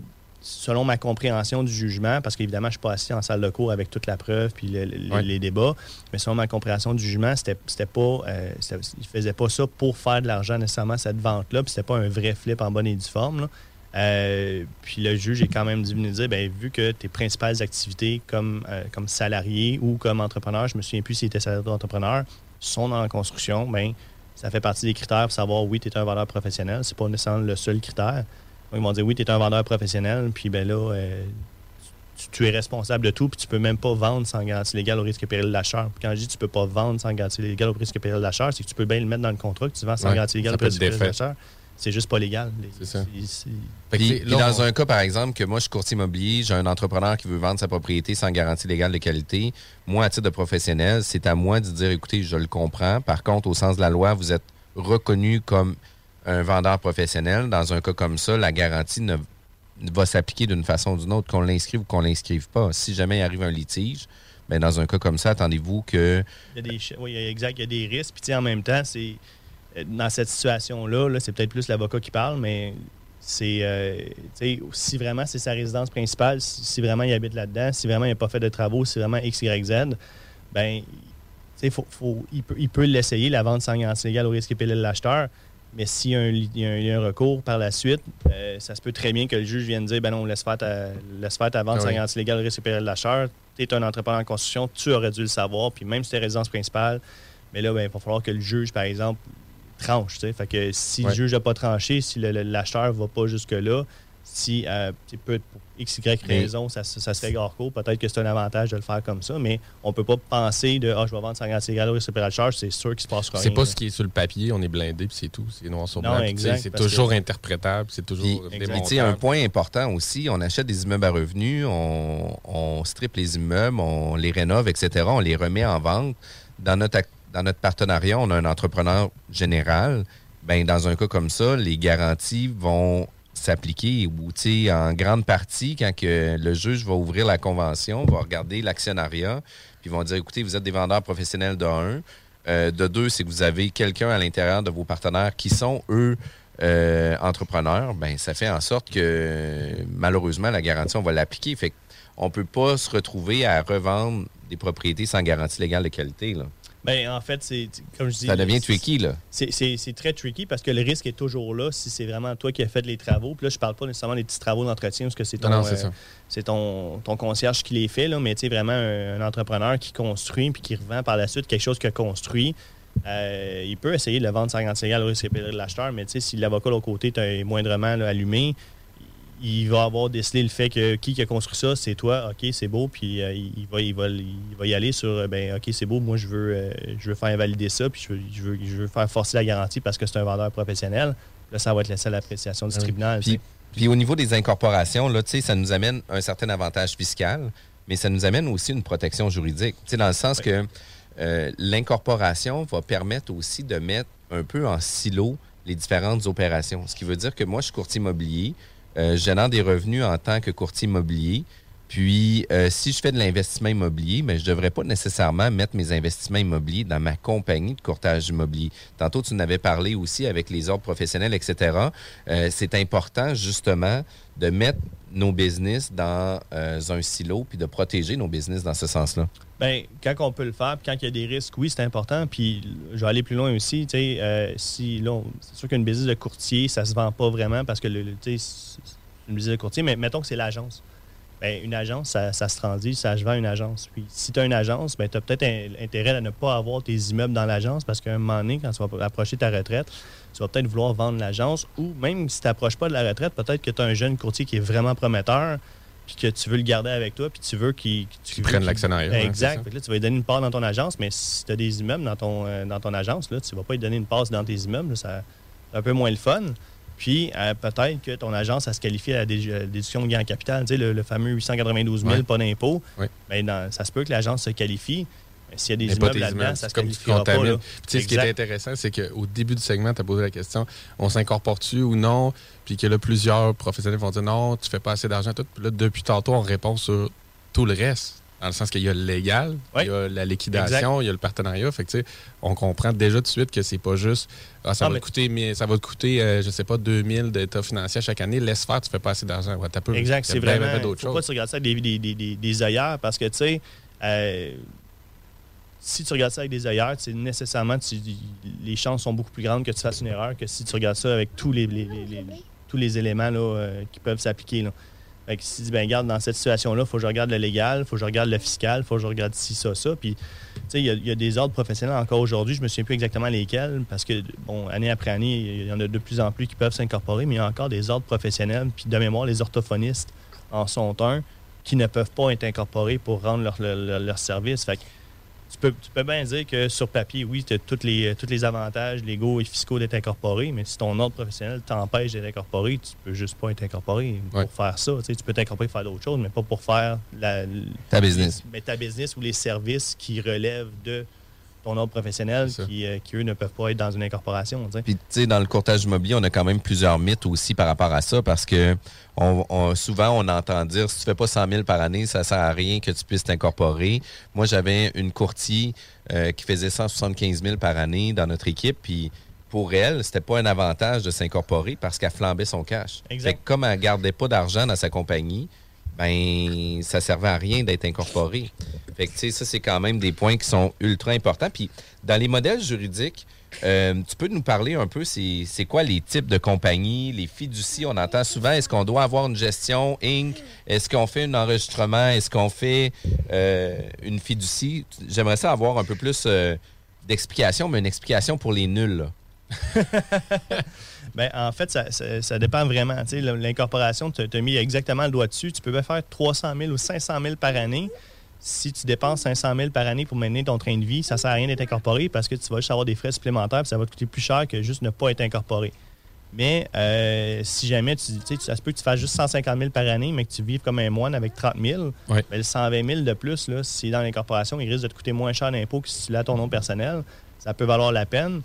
selon ma compréhension du jugement, parce qu'évidemment, je suis pas assis en salle de cours avec toute la preuve puis le- le- Ouais. les débats, mais selon ma compréhension du jugement, c'était c'était pas, euh, c'était- il faisait pas ça pour faire de l'argent nécessairement cette vente-là, puis c'était pas un vrai flip en bonne et due forme. là. Euh, puis le juge est quand même dû venir dire, ben, vu que tes principales activités comme, euh, comme salarié ou comme entrepreneur, je me souviens plus s'il était salarié ou entrepreneur, sont dans la construction, ben, ça fait partie des critères pour savoir oui, tu es un vendeur professionnel. C'est pas nécessairement le seul critère. Ils vont dire oui, tu es un vendeur professionnel, puis ben là, euh, tu, tu es responsable de tout, puis tu peux même pas vendre sans garantie légale au risque et péril de l'achat. Quand je dis tu peux pas vendre sans garantie légale au risque et péril de l'achat, c'est que tu peux bien le mettre dans le contrat que tu vends sans Ouais, garantie légale au risque et péril de l'achat. C'est juste pas légal. C'est ça. Puis, puis dans un cas, par exemple, que moi, je suis courtier immobilier, j'ai un entrepreneur qui veut vendre sa propriété sans garantie légale de qualité. Moi, à titre de professionnel, c'est à moi de dire, écoutez, je le comprends. Par contre, au sens de la loi, vous êtes reconnu comme un vendeur professionnel. Dans un cas comme ça, la garantie ne va s'appliquer d'une façon ou d'une autre, qu'on l'inscrive ou qu'on l'inscrive pas. Si jamais il arrive un litige, ben dans un cas comme ça, attendez-vous que Il y a des, oui, exact, il y a des risques. Puis en même temps, c'est euh, dans cette situation-là, là, c'est peut-être plus l'avocat qui parle, mais c'est euh, si vraiment c'est sa résidence principale, si, vraiment il habite là-dedans, si vraiment il n'a pas fait de travaux, si vraiment X, Y, Z, ben faut, il, peut, l'essayer, la vente sans garantie légale au risque de l'acheteur. Mais s'il y, y a un- recours par la suite, euh, ça se peut très bien que le juge vienne dire ben non, laisse faire ta, laisse faire ta vente oui. garantie légale risque de l'acheteur. Tu es un entrepreneur en construction, tu aurais dû le savoir, puis même si c'est résidence principale, mais là, ben, il va falloir que le juge, par exemple, tranche. tu. Fait que si Ouais. le juge n'a pas tranché, si l'acheteur ne va pas jusque-là, si euh, peut, pour X, Y Mais- raison, ça, ça se fait hors cours, peut-être que c'est un avantage de le faire comme ça, mais on peut pas penser de Ah, je vais vendre sans garantie légale au de charge, c'est sûr qu'il se passera C'est rien. pas là. ce qui est sur le papier, on est blindé, puis c'est tout. C'est noir sur blanc. C'est toujours que- interprétable, c'est toujours sais, un point important aussi, on achète des immeubles à revenus, on, on strip les immeubles, on les rénove, etc., on les remet en vente. Dans notre, dans notre partenariat, on a un entrepreneur général. Ben, dans un cas comme ça, les garanties vont s'appliquer ou en grande partie quand le juge va ouvrir la convention, va regarder l'actionnariat, puis vont dire écoutez, vous êtes des vendeurs professionnels de un. Euh, de deux, c'est que vous avez quelqu'un à l'intérieur de vos partenaires qui sont, eux, euh, entrepreneurs. Ben, ça fait en sorte que malheureusement, la garantie, on va l'appliquer. Fait on peut pas se retrouver à revendre des propriétés sans garantie légale de qualité. Là. Ben, en fait, c'est comme je dis. Ça devient tricky, là. C'est- très tricky parce que le risque est toujours là si c'est vraiment toi qui as fait les travaux. Puis là, je parle pas nécessairement des petits travaux d'entretien parce que c'est ton, Non, non, c'est euh, ton, ton concierge qui les fait, là, mais tu sais, vraiment un, un entrepreneur qui construit puis qui revend par la suite quelque chose qu'il a construit. euh, il peut essayer de le vendre sans garantie légale au risque de l'acheteur, mais tu sais, si l'avocat de l'autre côté est moindrement là, allumé, il va avoir décelé le fait que qui a construit ça, c'est toi, ok, c'est beau, puis euh, il, va, il, va, il va y aller sur, euh, ben, ok, c'est beau, moi je veux, euh, je veux faire invalider ça, puis je veux, je, veux, je veux faire forcer la garantie parce que c'est un vendeur professionnel. Là, ça va être laissé à l'appréciation du tribunal. tu sais. Puis, puis au niveau des incorporations, là, tu sais, ça nous amène un certain avantage fiscal, mais ça nous amène aussi une protection juridique. Tu sais, dans le sens que euh, l'incorporation va permettre aussi de mettre un peu en silo les différentes opérations. Ce qui veut dire que moi, je suis courtier immobilier, génère des revenus en tant que courtier immobilier. Puis, euh, si je fais de l'investissement immobilier, mais je ne devrais pas nécessairement mettre mes investissements immobiliers dans ma compagnie de courtage immobilier. Tantôt, tu en avais parlé aussi avec les ordres professionnels, etc. Euh, c'est important, justement, de mettre nos business dans euh, un silo puis de protéger nos business dans ce sens-là. Ben, quand on peut le faire, puis quand il y a des risques, oui, c'est important. Puis je vais aller plus loin aussi. Euh, si c'est sûr qu'une business de courtier, ça se vend pas vraiment parce que le, c'est une business de courtier, mais mettons que c'est l'agence. Ben, une agence, ça, ça se transige, ça se vend une agence. Puis si tu as une agence, ben, tu as peut-être intérêt à ne pas avoir tes immeubles dans l'agence parce qu'à un moment donné, quand tu vas approcher ta retraite, tu vas peut-être vouloir vendre l'agence ou même si tu n'approches pas de la retraite, peut-être que tu as un jeune courtier qui est vraiment prometteur puis que tu veux le garder avec toi puis tu veux qu'il Qu'il veux prenne ouais, exact. Fait que là, tu vas lui donner une part dans ton agence, mais si tu as des immeubles dans ton, euh, dans ton agence, là, tu ne vas pas lui donner une part dans tes immeubles. là, ça, c'est un peu moins le fun. Puis euh, peut-être que ton agence, ça se qualifie à la euh, déduction de gain en capital, tu sais, le, le fameux 892 000, Ouais. pas d'impôt. Oui. Ben, ça se peut que l'agence se qualifie. S'il y a des Mais pas immeubles là-dedans, ça se comme tu pas. là. Puis, ce qui est intéressant, c'est qu'au début du segment, tu as posé la question on s'incorpore-tu ou non? Puis que là, plusieurs professionnels vont dire non, tu fais pas assez d'argent, tout. Puis là, depuis tantôt, on répond sur tout le reste. Dans le sens qu'il y a le légal, il y a la liquidation, il y a le partenariat. Fait que, tu sais, on comprend déjà tout de suite que c'est pas juste ah, ça, va mais- coûter, mais ça va te coûter, euh, je sais pas, 2000 d'état financier chaque année. Laisse faire, tu fais pas assez d'argent. Ouais. Exact, c'est vraiment. Il faut pas choses. tu regardes ça avec des, des, des, œillères parce que, tu sais, euh, si tu regardes ça avec des c'est nécessairement, tu- les chances sont beaucoup plus grandes que tu fasses une erreur que si tu regardes ça avec tous les, les- les- les- tous les éléments là, euh, qui peuvent s'appliquer. là. Fait que si tu dis, ben, regarde, dans cette situation-là, il faut que je regarde le légal, il faut que je regarde le fiscal, il faut que je regarde ci, ça, ça. Puis, tu sais, il y, a- il y a des ordres professionnels encore aujourd'hui, je me souviens plus exactement lesquels, parce que, bon, année après année, il y en a de plus en plus qui peuvent s'incorporer, mais il y a encore des ordres professionnels. Puis, de mémoire, les orthophonistes en sont un qui ne peuvent pas être incorporés pour rendre leur, leur, leur- leur service. Fait que tu peux, tu peux bien dire que sur papier, oui, tu as tous les, tous les avantages légaux et fiscaux d'être incorporé, mais si ton ordre professionnel t'empêche d'être incorporé, tu peux juste pas être incorporé pour faire ça. Tu, sais, tu peux t'incorporer pour faire d'autres choses, mais pas pour faire la, Ta business. Mais ta business ou les services qui relèvent de ton ordre professionnel qui, euh, qui, eux, ne peuvent pas être dans une incorporation. Puis, tu sais, dans le courtage immobilier, on a quand même plusieurs mythes aussi par rapport à ça parce que on, on- souvent, on entend dire si tu fais pas 100 000 par année, ça sert à rien que tu puisses t'incorporer. Moi, j'avais une courtier euh, qui faisait 175 000 par année dans notre équipe, puis pour elle, c'était pas un avantage de s'incorporer parce qu'elle flambait son cash. Exact. Fait que comme elle gardait pas d'argent dans sa compagnie, ben ça servait à rien d'être incorporé. Fait que ça c'est quand même des points qui sont ultra importants. Puis dans les modèles juridiques, euh, tu peux nous parler un peu, c'est quoi les types de compagnies, les fiducies, on entend souvent, est-ce qu'on doit avoir une gestion Inc? Est-ce qu'on fait un enregistrement? Est-ce qu'on fait euh, une fiducie? J'aimerais ça avoir un peu plus euh, d'explication, mais une explication pour les nuls. Ben, en fait, ça, ça- ça dépend vraiment. L'incorporation, tu as mis exactement le doigt dessus. Tu peux bien faire 300 000 ou 500 000 par année. Si tu dépenses 500 000 par année pour mener ton train de vie, ça ne sert à rien d'être incorporé parce que tu vas juste avoir des frais supplémentaires et ça va te coûter plus cher que juste ne pas être incorporé. Mais euh, si jamais, tu, ça se peut que tu fasses juste 150 000 par année, mais que tu vives comme un moine avec 30 000, Ouais. ben, le 120 000 de plus, là, si dans l'incorporation, il risque de te coûter moins cher d'impôt que si tu l'as ton nom personnel. Ça peut valoir la peine.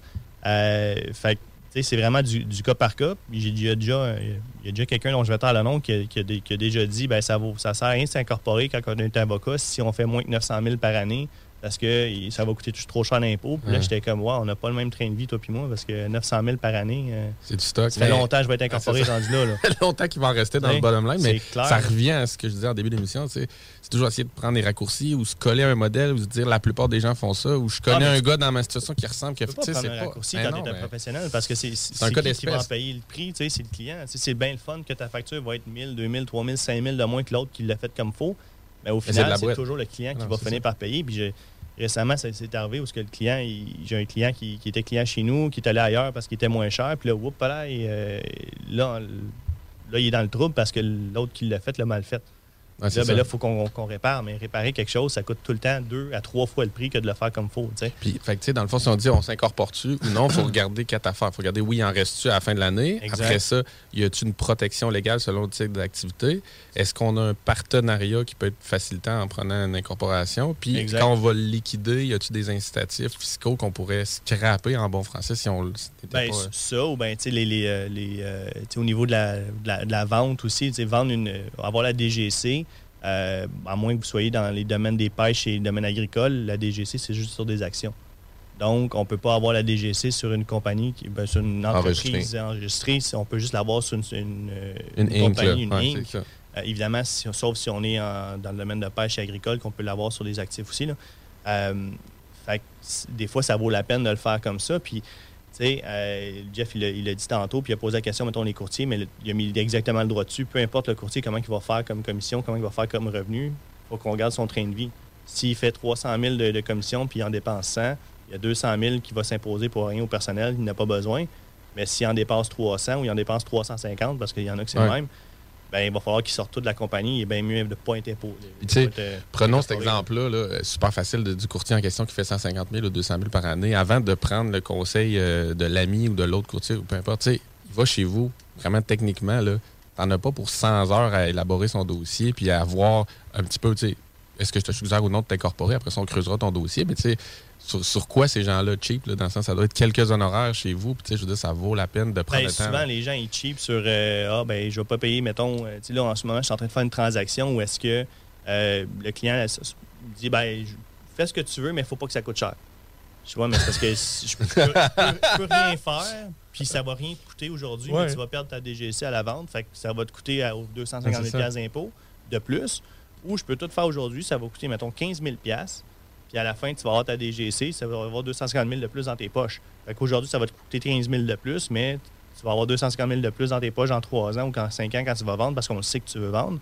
Euh, fait c'est vraiment du, cas par cas. Il y a déjà, il y a déjà quelqu'un dont je vais taire le nom qui a déjà dit ben ça vaut, ça sert à rien de s'incorporer quand on est avocat si on fait moins que 900 000 par année parce que ça va coûter trop cher d'impôt. Puis là, j'étais comme, wow, on n'a pas le même train de vie, toi puis moi, parce que 900 000 par année, euh, C'est du stock. ça fait mais- longtemps que je vais être incorporé rendu là. là. Longtemps qu'il va en rester dans le bottom line, mais clair. ça revient à ce que je disais en début d'émission. C'est toujours essayer de prendre des raccourcis ou se coller à un modèle ou se dire la plupart des gens font ça ou je connais Ah, un gars dans ma situation qui ressemble Tu sais, prendre c'est un pas- raccourci Ben quand tu es un professionnel parce que c'est qui qui va en payer le prix, c'est le client. C'est bien le fun que ta facture va être 1000, 2000, 3000, 5000 de moins que l'autre qui l'a fait comme faux. Mais au final, c'est toujours le client qui Non, va finir ça. par payer. Puis récemment, ça s'est arrivé où que le client, j'ai un client qui, était client chez nous, qui est allé ailleurs parce qu'il était moins cher. Puis là, whoop, là, il, euh, là, là, il est dans le trouble parce que l'autre qui l'a fait l'a mal fait. Là, ben il faut qu'on répare. Mais réparer quelque chose, ça coûte tout le temps deux à trois fois le prix que de le faire comme tu sais. Puis, fait que, tu sais, dans le fond, si on dit on s'incorpore-tu ou non, il faut regarder quatre affaires. Il faut regarder, oui, il en reste-tu à la fin de l'année? Après ça, y a-tu une protection légale selon le type d'activité? Est-ce qu'on a un partenariat qui peut être facilitant en prenant une incorporation? Puis, Exact. quand on va le liquider, y a-tu des incitatifs fiscaux qu'on pourrait scraper en bon français si on le- si Ben, pas. euh, ça, ou ben, tu sais, les, les, euh, les, euh, au niveau de la, de la, de la vente aussi, tu sais, vendre une, avoir la DGC, euh, à moins que vous soyez dans les domaines des pêches et les domaines agricoles, la DGC, c'est juste sur des actions. Donc, on ne peut pas avoir la DGC sur une compagnie, qui, ben, sur une entreprise enregistrée. On peut juste l'avoir sur une, une, Une une Inc, compagnie, là. une Ouais, Inc. Euh, évidemment, si- sauf si on est en- dans le domaine de pêche et agricole, qu'on peut l'avoir sur des actifs aussi. Là. Euh, fait que c- des fois, ça vaut la peine de le faire comme ça. Puis, euh, Jeff, il a, il a dit tantôt, puis il a posé la question, mettons, les courtiers, mais le- il a mis exactement le droit dessus. Peu importe le courtier, comment il va faire comme commission, comment il va faire comme revenu, il faut qu'on regarde son train de vie. S'il fait 300 000 de, de commission, puis il en dépense 100, il y a 200 000 qui va s'imposer pour rien au personnel, il n'a pas besoin. Mais s'il en dépasse 300 ou il en dépense 350, parce qu'il y en a que c'est Ouais. le même, ben, il va falloir qu'il sorte tout de la compagnie. Il est bien mieux de ne pas être être, euh, prenons cet exemple-là, là, euh, super facile de- du courtier en question qui fait 150 000 ou 200 000 par année. Avant de prendre le conseil euh, de l'ami ou de l'autre courtier, ou peu importe, il va chez vous, vraiment techniquement, là, t'en as pas pour 100 heures à élaborer son dossier puis à voir un petit peu, tu sais, est-ce que je te suggère ou non de t'incorporer? Après ça, on creusera ton dossier. Mais tu sais, sur, sur quoi ces gens-là cheap, là, dans le sens, ça doit être quelques honoraires chez vous. Puis tu sais, je veux dire, ça vaut la peine de prendre Ben, le temps. souvent, les gens, ils cheap sur euh, Ah, ben, je vais pas payer, mettons, euh, tu sais, là, en ce moment, je suis en train de faire une transaction où est-ce que euh, le client là, dit ben, je- fais ce que tu veux, mais il faut pas que ça coûte cher. Je vois, mais c'est parce que si- je peux, je peux- je peux rien faire, puis ça va rien te coûter aujourd'hui, Ouais. mais tu vas perdre ta DGC à la vente, fait que ça va te coûter à, aux 250 Ouais, c'est 000 ça. d'impôts de plus. Ou je peux tout faire aujourd'hui, ça va coûter, mettons, 15 000 puis à la fin, tu vas avoir ta DGC, ça va avoir 250 000 de plus dans tes poches. Fait qu'aujourd'hui, ça va te coûter 15 000 de plus, mais tu vas avoir 250 000 de plus dans tes poches en 3 ans ou en 5 ans quand tu vas vendre parce qu'on le sait que tu veux vendre.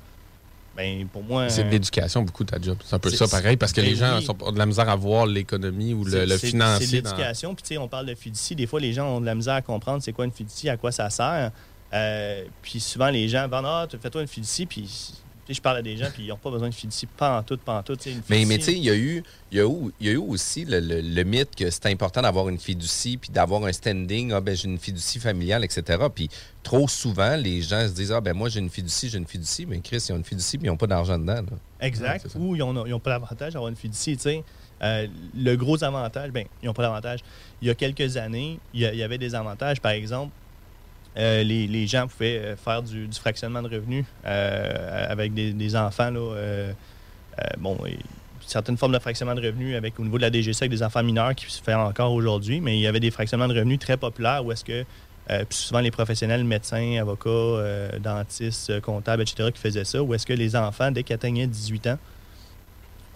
Ben, pour moi. C'est de l'éducation, beaucoup, ta job. C'est un peu ça, pareil, parce que ben les gens oui. sont- ont de la misère à voir l'économie ou le, le c'est- financier. C'est de dans- l'éducation. Puis, tu sais, on parle de fiducie. Des fois, les gens ont de la misère à comprendre c'est quoi une fiducie, à quoi ça sert. Euh, puis, souvent, les gens vendent Ah, fais-toi une fiducie. Puis, je parle à des gens, puis ils n'ont pas besoin de fiducie, pas en tout, pas en tout. Mais, mais tu sais, il y a eu, il y a eu, il y a eu aussi le, le- le mythe que c'est important d'avoir une fiducie puis d'avoir un standing. Ah, ben, j'ai une fiducie familiale, etc. Puis trop souvent, les gens se disent Ah, ben, moi, j'ai une fiducie, j'ai une fiducie. Mais Chris, ils ont une fiducie, puis ils n'ont pas d'argent dedans. là. Exact. Ou ils n'ont pas l'avantage d'avoir une fiducie. tu sais. Euh, le gros avantage, ben, ils n'ont pas d'avantage. Il y a quelques années, il y, a- il y avait des avantages. Par exemple, euh, les, gens pouvaient euh, faire du, fractionnement de revenus euh, avec des, enfants. Bon, certaines formes de fractionnement de revenus avec au niveau de la DGC avec des enfants mineurs qui se fait encore aujourd'hui, mais il y avait des fractionnements de revenus très populaires où est-ce que souvent les professionnels, médecins, avocats, dentistes, comptables, etc., qui faisaient ça, où est-ce que les enfants, dès qu'ils atteignaient 18 ans,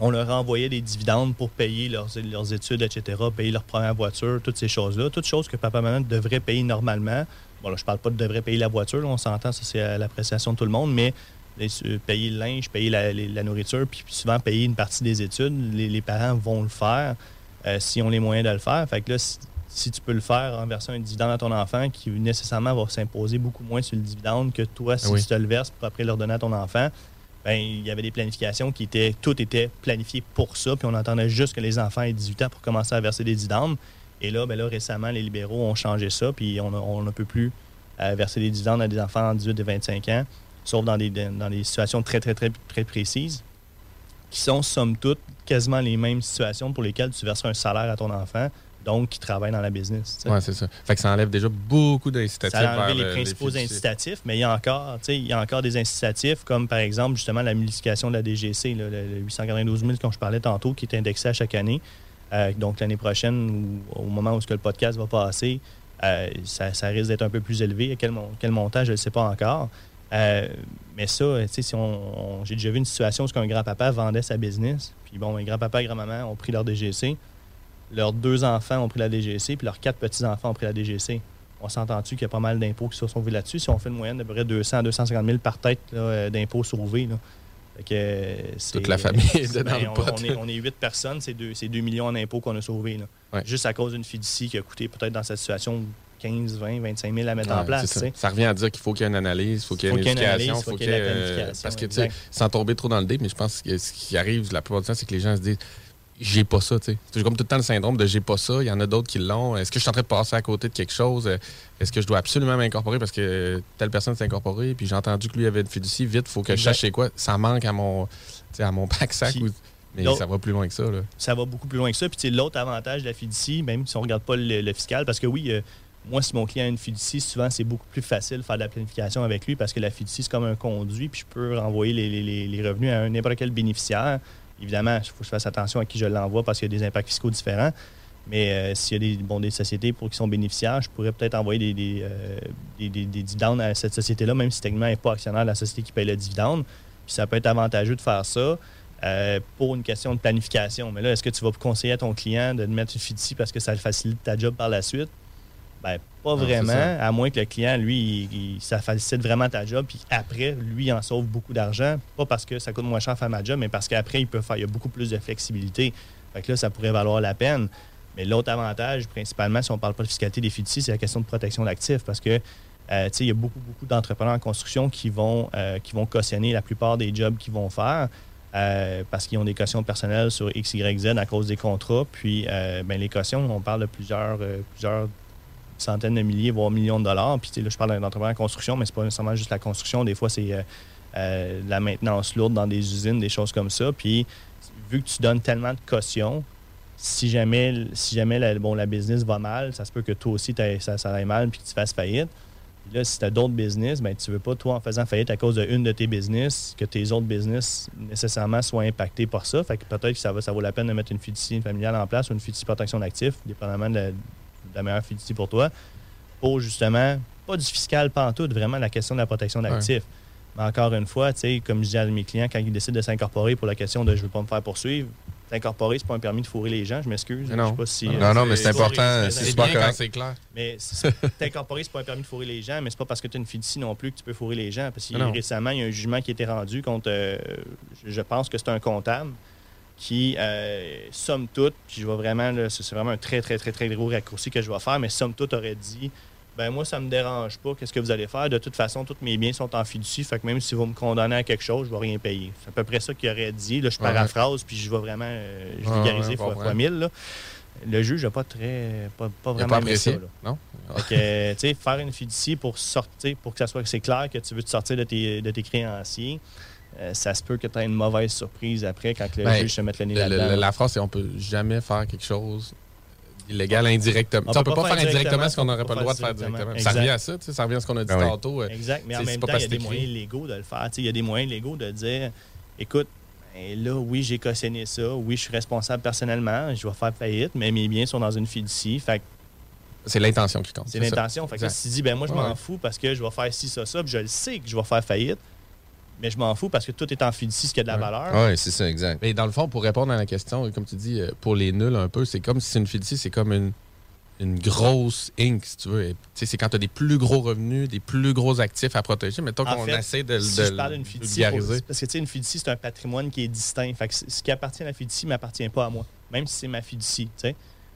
on leur envoyait des dividendes pour payer leurs, leurs études, etc., payer leur première voiture, toutes ces choses-là. Toutes choses que papa et maman devraient payer normalement. Bon, là, je parle pas de devrait payer la voiture, là, on s'entend, ça c'est à l'appréciation de tout le monde, mais euh, payer le linge, payer la, les- la nourriture, puis souvent payer une partie des études, les, les parents vont le faire euh, s'ils ont les moyens de le faire. Fait que là, si, si tu peux le faire en versant un dividende à ton enfant qui nécessairement va s'imposer beaucoup moins sur le dividende que toi si oui. tu te le verses pour après le redonner à ton enfant, ben, il y avait des planifications qui étaient, tout était planifié pour ça, puis on attendait juste que les enfants aient 18 ans pour commencer à verser des dividendes. Et là, ben là récemment, les libéraux ont changé ça, puis on, ne peut plus euh, verser des dividendes à des enfants en 18 et 25 ans, sauf dans des, dans des situations très, très, très, très précises, qui sont, somme toute, quasiment les mêmes situations pour lesquelles tu verses un salaire à ton enfant, donc qui travaille dans la business. Ouais, c'est ça. Fait que ça enlève déjà beaucoup d'incitatifs. Ça a enlevé les le- principaux incitatifs, mais il y a encore, tu sais, il y a encore des incitatifs comme par exemple justement la multiplication de la DGC, là, le, le 892 000 dont je parlais tantôt, qui est indexé à chaque année. Euh, donc l'année prochaine, ou au moment où ce que le podcast va passer, euh, ça, risque d'être un peu plus élevé. Quel, mon- montant, je ne sais pas encore. Euh, mais ça, tu sais, si on, j'ai déjà vu une situation où un grand-papa vendait sa business, puis bon, un grand-papa et grand-maman ont pris leur DGC, leurs deux enfants ont pris la DGC, puis leurs quatre petits-enfants ont pris la DGC. On s'entend-tu qu'il y a pas mal d'impôts qui se sont sauvés là-dessus? Si on fait une moyenne peu près 200 à 250 000 par tête d'impôts sauvés, là. Fait que, euh, c'est- Toute la famille est ben, dans le on, pot. on est, on est 8 personnes, c'est 2, c'est 2 millions en impôts qu'on a sauvés. là. Juste à cause d'une fiducie qui a coûté peut-être dans cette situation 15, 20, 25 000 à mettre en place. ça. revient à dire qu'il faut qu'il y ait une analyse, il faut qu'il y ait une éducation, faut qu'il y ait. euh, Parce que, tu sais, sans tomber trop dans le dé, mais je pense que ce qui arrive la plupart du temps, c'est que les gens se disent j'ai pas ça, tu sais. C'est comme tout le temps le syndrome de j'ai pas ça, il y en a d'autres qui l'ont. Est-ce que je suis en train de passer à côté de quelque chose? Est-ce que je dois absolument m'incorporer parce que telle personne s'est incorporée, puis j'ai entendu que lui avait une fiducie, vite, faut que je Exact. sache c'est quoi. Ça manque à mon, à mon pack-sac. Ou- Mais ça va plus loin que ça, là. ça va beaucoup plus loin que ça. Puis tu sais, l'autre avantage de la fiducie, même si on ne regarde pas le, le fiscal, parce que oui, euh, moi, si mon client a une fiducie, souvent, c'est beaucoup plus facile de faire de la planification avec lui parce que la fiducie, c'est comme un conduit, puis je peux renvoyer les, les- les- les revenus à un- n'importe quel bénéficiaire. Évidemment, il faut que je fasse attention à qui je l'envoie parce qu'il y a des impacts fiscaux différents. Mais euh, s'il y a des, des sociétés pour qui sont bénéficiaires, je pourrais peut-être envoyer euh, des- des- des dividendes à cette société-là, même si techniquement elle n'est pas actionnaire de la société qui paye le dividende. Puis ça peut être avantageux de faire ça euh, pour une question de planification. Mais là, est-ce que tu vas conseiller à ton client de mettre une fiducie parce que ça le facilite ta job par la suite? Ben, pas vraiment, à moins que le client, lui, il- il- ça facilite vraiment ta job, puis après, lui, il en sauve beaucoup d'argent. Pas parce que ça coûte moins cher à faire ma job, mais parce qu'après, il peut faire, il y a beaucoup plus de flexibilité. Fait que là, ça pourrait valoir la peine. Mais l'autre avantage, principalement, si on ne parle pas de fiscalité des fiducies, c'est la question de protection d'actifs. Parce que, euh, tu sais, il y a beaucoup, beaucoup d'entrepreneurs en construction qui vont, euh, qui vont cautionner la plupart des jobs qu'ils vont faire. euh, parce qu'ils ont des cautions personnelles sur X, Y, Z à cause des contrats. Puis, euh, ben, les cautions, on parle de plusieurs, euh, plusieurs centaines de milliers, voire millions de dollars. Puis là, je parle d'un en construction, mais c'est pas nécessairement juste la construction. Des fois, c'est euh, euh, la maintenance lourde dans des usines, des choses comme ça. Puis vu que tu donnes tellement de cautions, si jamais, si jamais la, bon, la business va mal, ça se peut que toi aussi, ça, ça aille mal puis que tu fasses faillite. Puis là, si tu as d'autres business, ben, tu veux pas, toi, en faisant faillite à cause d'une de tes business, que tes autres business nécessairement soient impactés par ça. Fait que peut-être que ça, va, ça vaut la peine de mettre une fiducie familiale en place ou une fiducie protection d'actifs, dépendamment de la, meilleure fiducie pour toi, pour justement, pas du fiscal, pas en tout, vraiment la question de la protection d'actifs. Mais encore une fois, tu sais, comme je dis à mes clients, quand ils décident de s'incorporer pour la question de je veux pas me faire poursuivre, s'incorporer, c'est pas un permis de fourrer les gens, je m'excuse. Non. Je sais pas si, Non, euh, non, mais c'est pas important, c'est bien quand c'est clair. mais t'incorporer, c'est pas un permis de fourrer les gens, mais c'est pas parce que tu as une fiducie non plus que tu peux fourrer les gens. Parce que Non. récemment, il y a un jugement qui a été rendu contre, euh, je pense que c'est un comptable qui, euh, somme toute, puis je vais vraiment, c'est vraiment un très, très, très, très gros raccourci que je vais faire, mais somme toute aurait dit ben moi, ça me dérange pas. Qu'est-ce que vous allez faire? De toute façon, tous mes biens sont en fiducie. Fait que même si vous me condamnez à quelque chose, je vais rien payer. C'est à peu près ça qu'il aurait dit. Là, je paraphrase, puis je vais vraiment euh, Ouais, vulgariser ouais, fois, fois mille. là. Le juge n'a pas très. pas, vraiment pas aimé ça. apprécié, là. non? Fait que, tu sais, faire une fiducie pour sortir, pour que ça soit c'est clair que tu veux te sortir de tes, de tes créanciers, euh, ça se peut que tu aies une mauvaise surprise après quand le Ben, juge se mette le nez là-dedans. la phrase, c'est on peut jamais faire quelque chose illégal indirectement. On On, peut peut pas faire indirectement directement ce qu'on n'aurait pas le droit de faire directement. Ça revient à ça, ça revient à ce qu'on a dit Ah oui. tantôt. euh, Exact, mais en même temps, il y a des moyens légaux de le faire. Il y a des moyens légaux de dire écoute, ben là, oui, j'ai cautionné ça, oui, je suis responsable personnellement, je vais faire faillite, mais mes biens sont dans une fiducie. Fait C'est l'intention qui compte. c'est l'intention. Fait que si tu dis, ben moi, je m'en Ouais. fous parce que je vais faire ci, ça, ça, puis je le sais que je vais faire faillite, mais je m'en fous parce que tout est en fiducie, ce qui a de la valeur. Oui, c'est ça, exact. Mais dans le fond, pour répondre à la question, comme tu dis, euh, pour les nuls un peu, c'est comme si c'est une fiducie, c'est comme une, une grosse inc, si tu veux. C'est quand tu as des plus gros revenus, des plus gros actifs à protéger. Mettons qu'on essaie de, si de je parle le d'une fiducie, vulgariser. parce que tu sais, une fiducie, c'est un patrimoine qui est distinct. Fait que ce qui appartient à la fiducie ne m'appartient pas à moi, même si c'est ma fiducie.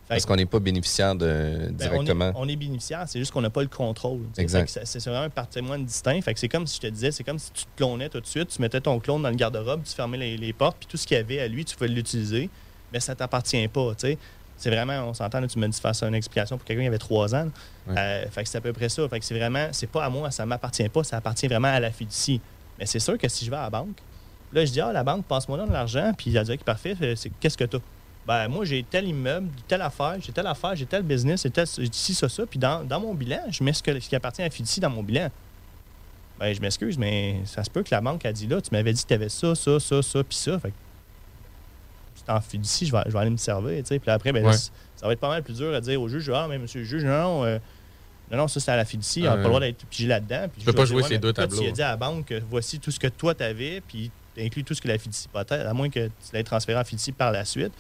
Parce qu'on n'est pas bénéficiaire de, Ben, directement. On est, on est bénéficiaire, c'est juste qu'on n'a pas le contrôle. C'est vraiment un patrimoine distinct. Fait que c'est comme si je te disais, c'est comme si tu te clonais tout de suite, tu mettais ton clone dans le garde-robe, tu fermais les, les portes, puis tout ce qu'il y avait à lui, tu pouvais l'utiliser, mais ça t'appartient pas. sais. C'est vraiment, on s'entend, tu me dis faire ça une explication pour quelqu'un qui avait trois ans. Euh, fait que c'est à peu près ça. Fait que c'est vraiment, c'est pas à moi, ça m'appartient pas, ça appartient vraiment à la fiducie. Mais c'est sûr que si je vais à la banque, là, je dis, ah, la banque, passe-moi de l'argent, puis elle dit, parfait, c'est qu'est-ce que tu as? Ben, moi, j'ai tel immeuble, telle affaire, j'ai telle affaire, j'ai tel business, j'ai tel, ci, ça, ça. Puis dans, dans mon bilan, je mets ce, que- ce qui appartient à la fiducie dans mon bilan. Ben, je m'excuse, mais ça se peut que la banque a dit là, tu m'avais dit que tu avais ça, ça, ça, ça, puis ça. Fait que en fiducie, je vais, je vais aller me servir, tu sais. Puis après, ben, Ouais. ça va être pas mal plus dur à dire au juge, ah, mais monsieur le juge, non, non, euh, non, non, ça, c'est à la fiducie, on n'a Ah, pas le droit d'être pigé là-dedans. Tu peux pas jouer ces deux tableaux. Tu as dit à la banque, voici tout ce que toi, tu avais, puis tu inclus tout ce que la fiducie peut-être, à moins que tu l'aies transféré en fiducie par la suite.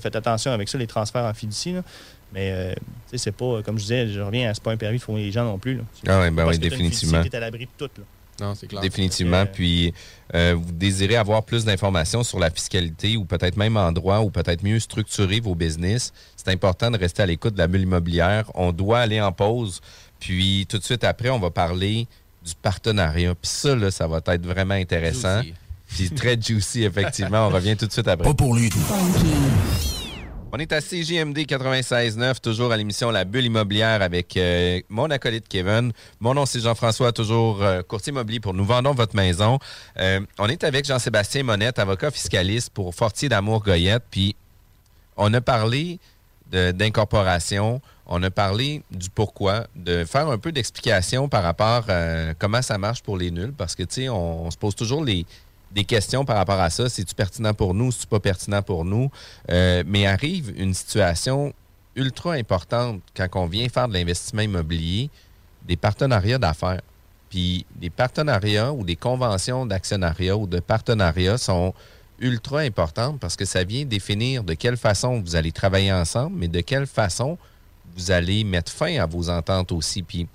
Faites attention avec ça, les transferts en fiducie. là. Mais, euh, tu c'est pas, comme je disais, je reviens à c'est pas un permis de les gens non plus. là. Ah ouais, ben oui, définitivement. t'es à l'abri de tout. Là. Non, c'est clair. Définitivement. Puis, euh, vous désirez avoir plus d'informations sur la fiscalité ou peut-être même en droit ou peut-être mieux structurer vos business, c'est important de rester à l'écoute de la bulle immobilière. On doit aller en pause. Puis, tout de suite après, on va parler du partenariat. Puis ça, là, ça va être vraiment intéressant. Puis très juicy, effectivement. On revient tout de suite après. Pas pour lui. On est à CJMD 96.9, toujours à l'émission La Bulle immobilière avec euh, mon acolyte Kevin. Mon nom, c'est Jean-François, toujours euh, courtier immobilier pour Nous vendons votre maison. Euh, on est avec Jean-Sébastien Monette, avocat fiscaliste pour Fortier d'Amour Goyette. Puis, on a parlé d'incorporation, on a parlé du pourquoi, de faire un peu d'explication par rapport à comment ça marche pour les nuls, parce que, tu sais, on, on se pose toujours les, des questions par rapport à ça. C'est-tu pertinent pour nous? C'est-tu pas pertinent pour nous? Euh, mais arrive une situation ultra importante quand on vient faire de l'investissement immobilier, des partenariats d'affaires. Puis des partenariats ou des conventions d'actionnariat ou de partenariat sont ultra importantes parce que ça vient définir de quelle façon vous allez travailler ensemble, mais de quelle façon vous allez mettre fin à vos ententes aussi. Puis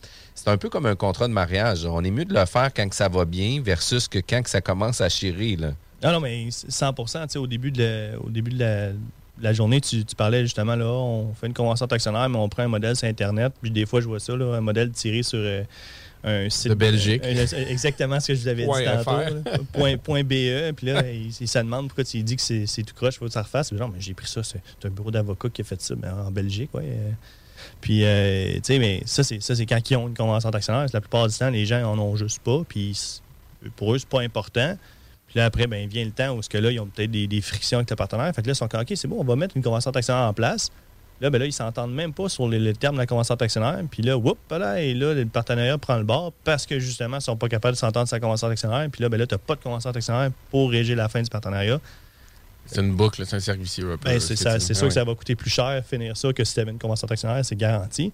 c'est un peu comme un contrat de mariage. On est mieux de le faire quand que ça va bien versus que quand que ça commence à chirer. Là. Non, non, mais 100 tu sais, au début de la, au début de la, journée, tu, tu parlais justement, là, on fait une convention d'actionnaire, mais on prend un modèle sur Internet. Puis des fois, je vois ça, là, un modèle tiré sur euh, un site. De Belgique. un- exactement ce que je vous avais dit tantôt. Là. point, point BE. Puis là, il, il se demande pourquoi tu dis que c'est tout croche, faut que ça refasse. Genre, mais j'ai pris ça, c'est c'est un bureau d'avocat qui a fait ça mais en Belgique, ouais. euh. Puis, euh, tu sais, mais ça, c'est ça, c'est quand ils ont une convention d'actionnaire. La plupart du temps, les gens en ont juste pas. Puis, pour eux, c'est pas important. Puis là, après, ben, vient le temps où ce que là, ils ont peut-être des, des frictions avec le partenaire. Fait que là, ils sont OK, c'est bon, on va mettre une convention d'actionnaire en place. Là, ben là, ils s'entendent même pas sur les, les termes de la convention d'actionnaire. Puis là, whoop, là, et là, le partenariat prend le bord parce que justement, ils sont pas capables de s'entendre sur la convention d'actionnaire. Puis là, ben là, tu pas de convention d'actionnaire pour régir la fin du partenariat. C'est une boucle, c'est un cercle vicieux. Ben, ce c'est Ah sûr que ça va coûter plus cher finir ça que si tu avais une convention d'actionnaire, c'est garanti.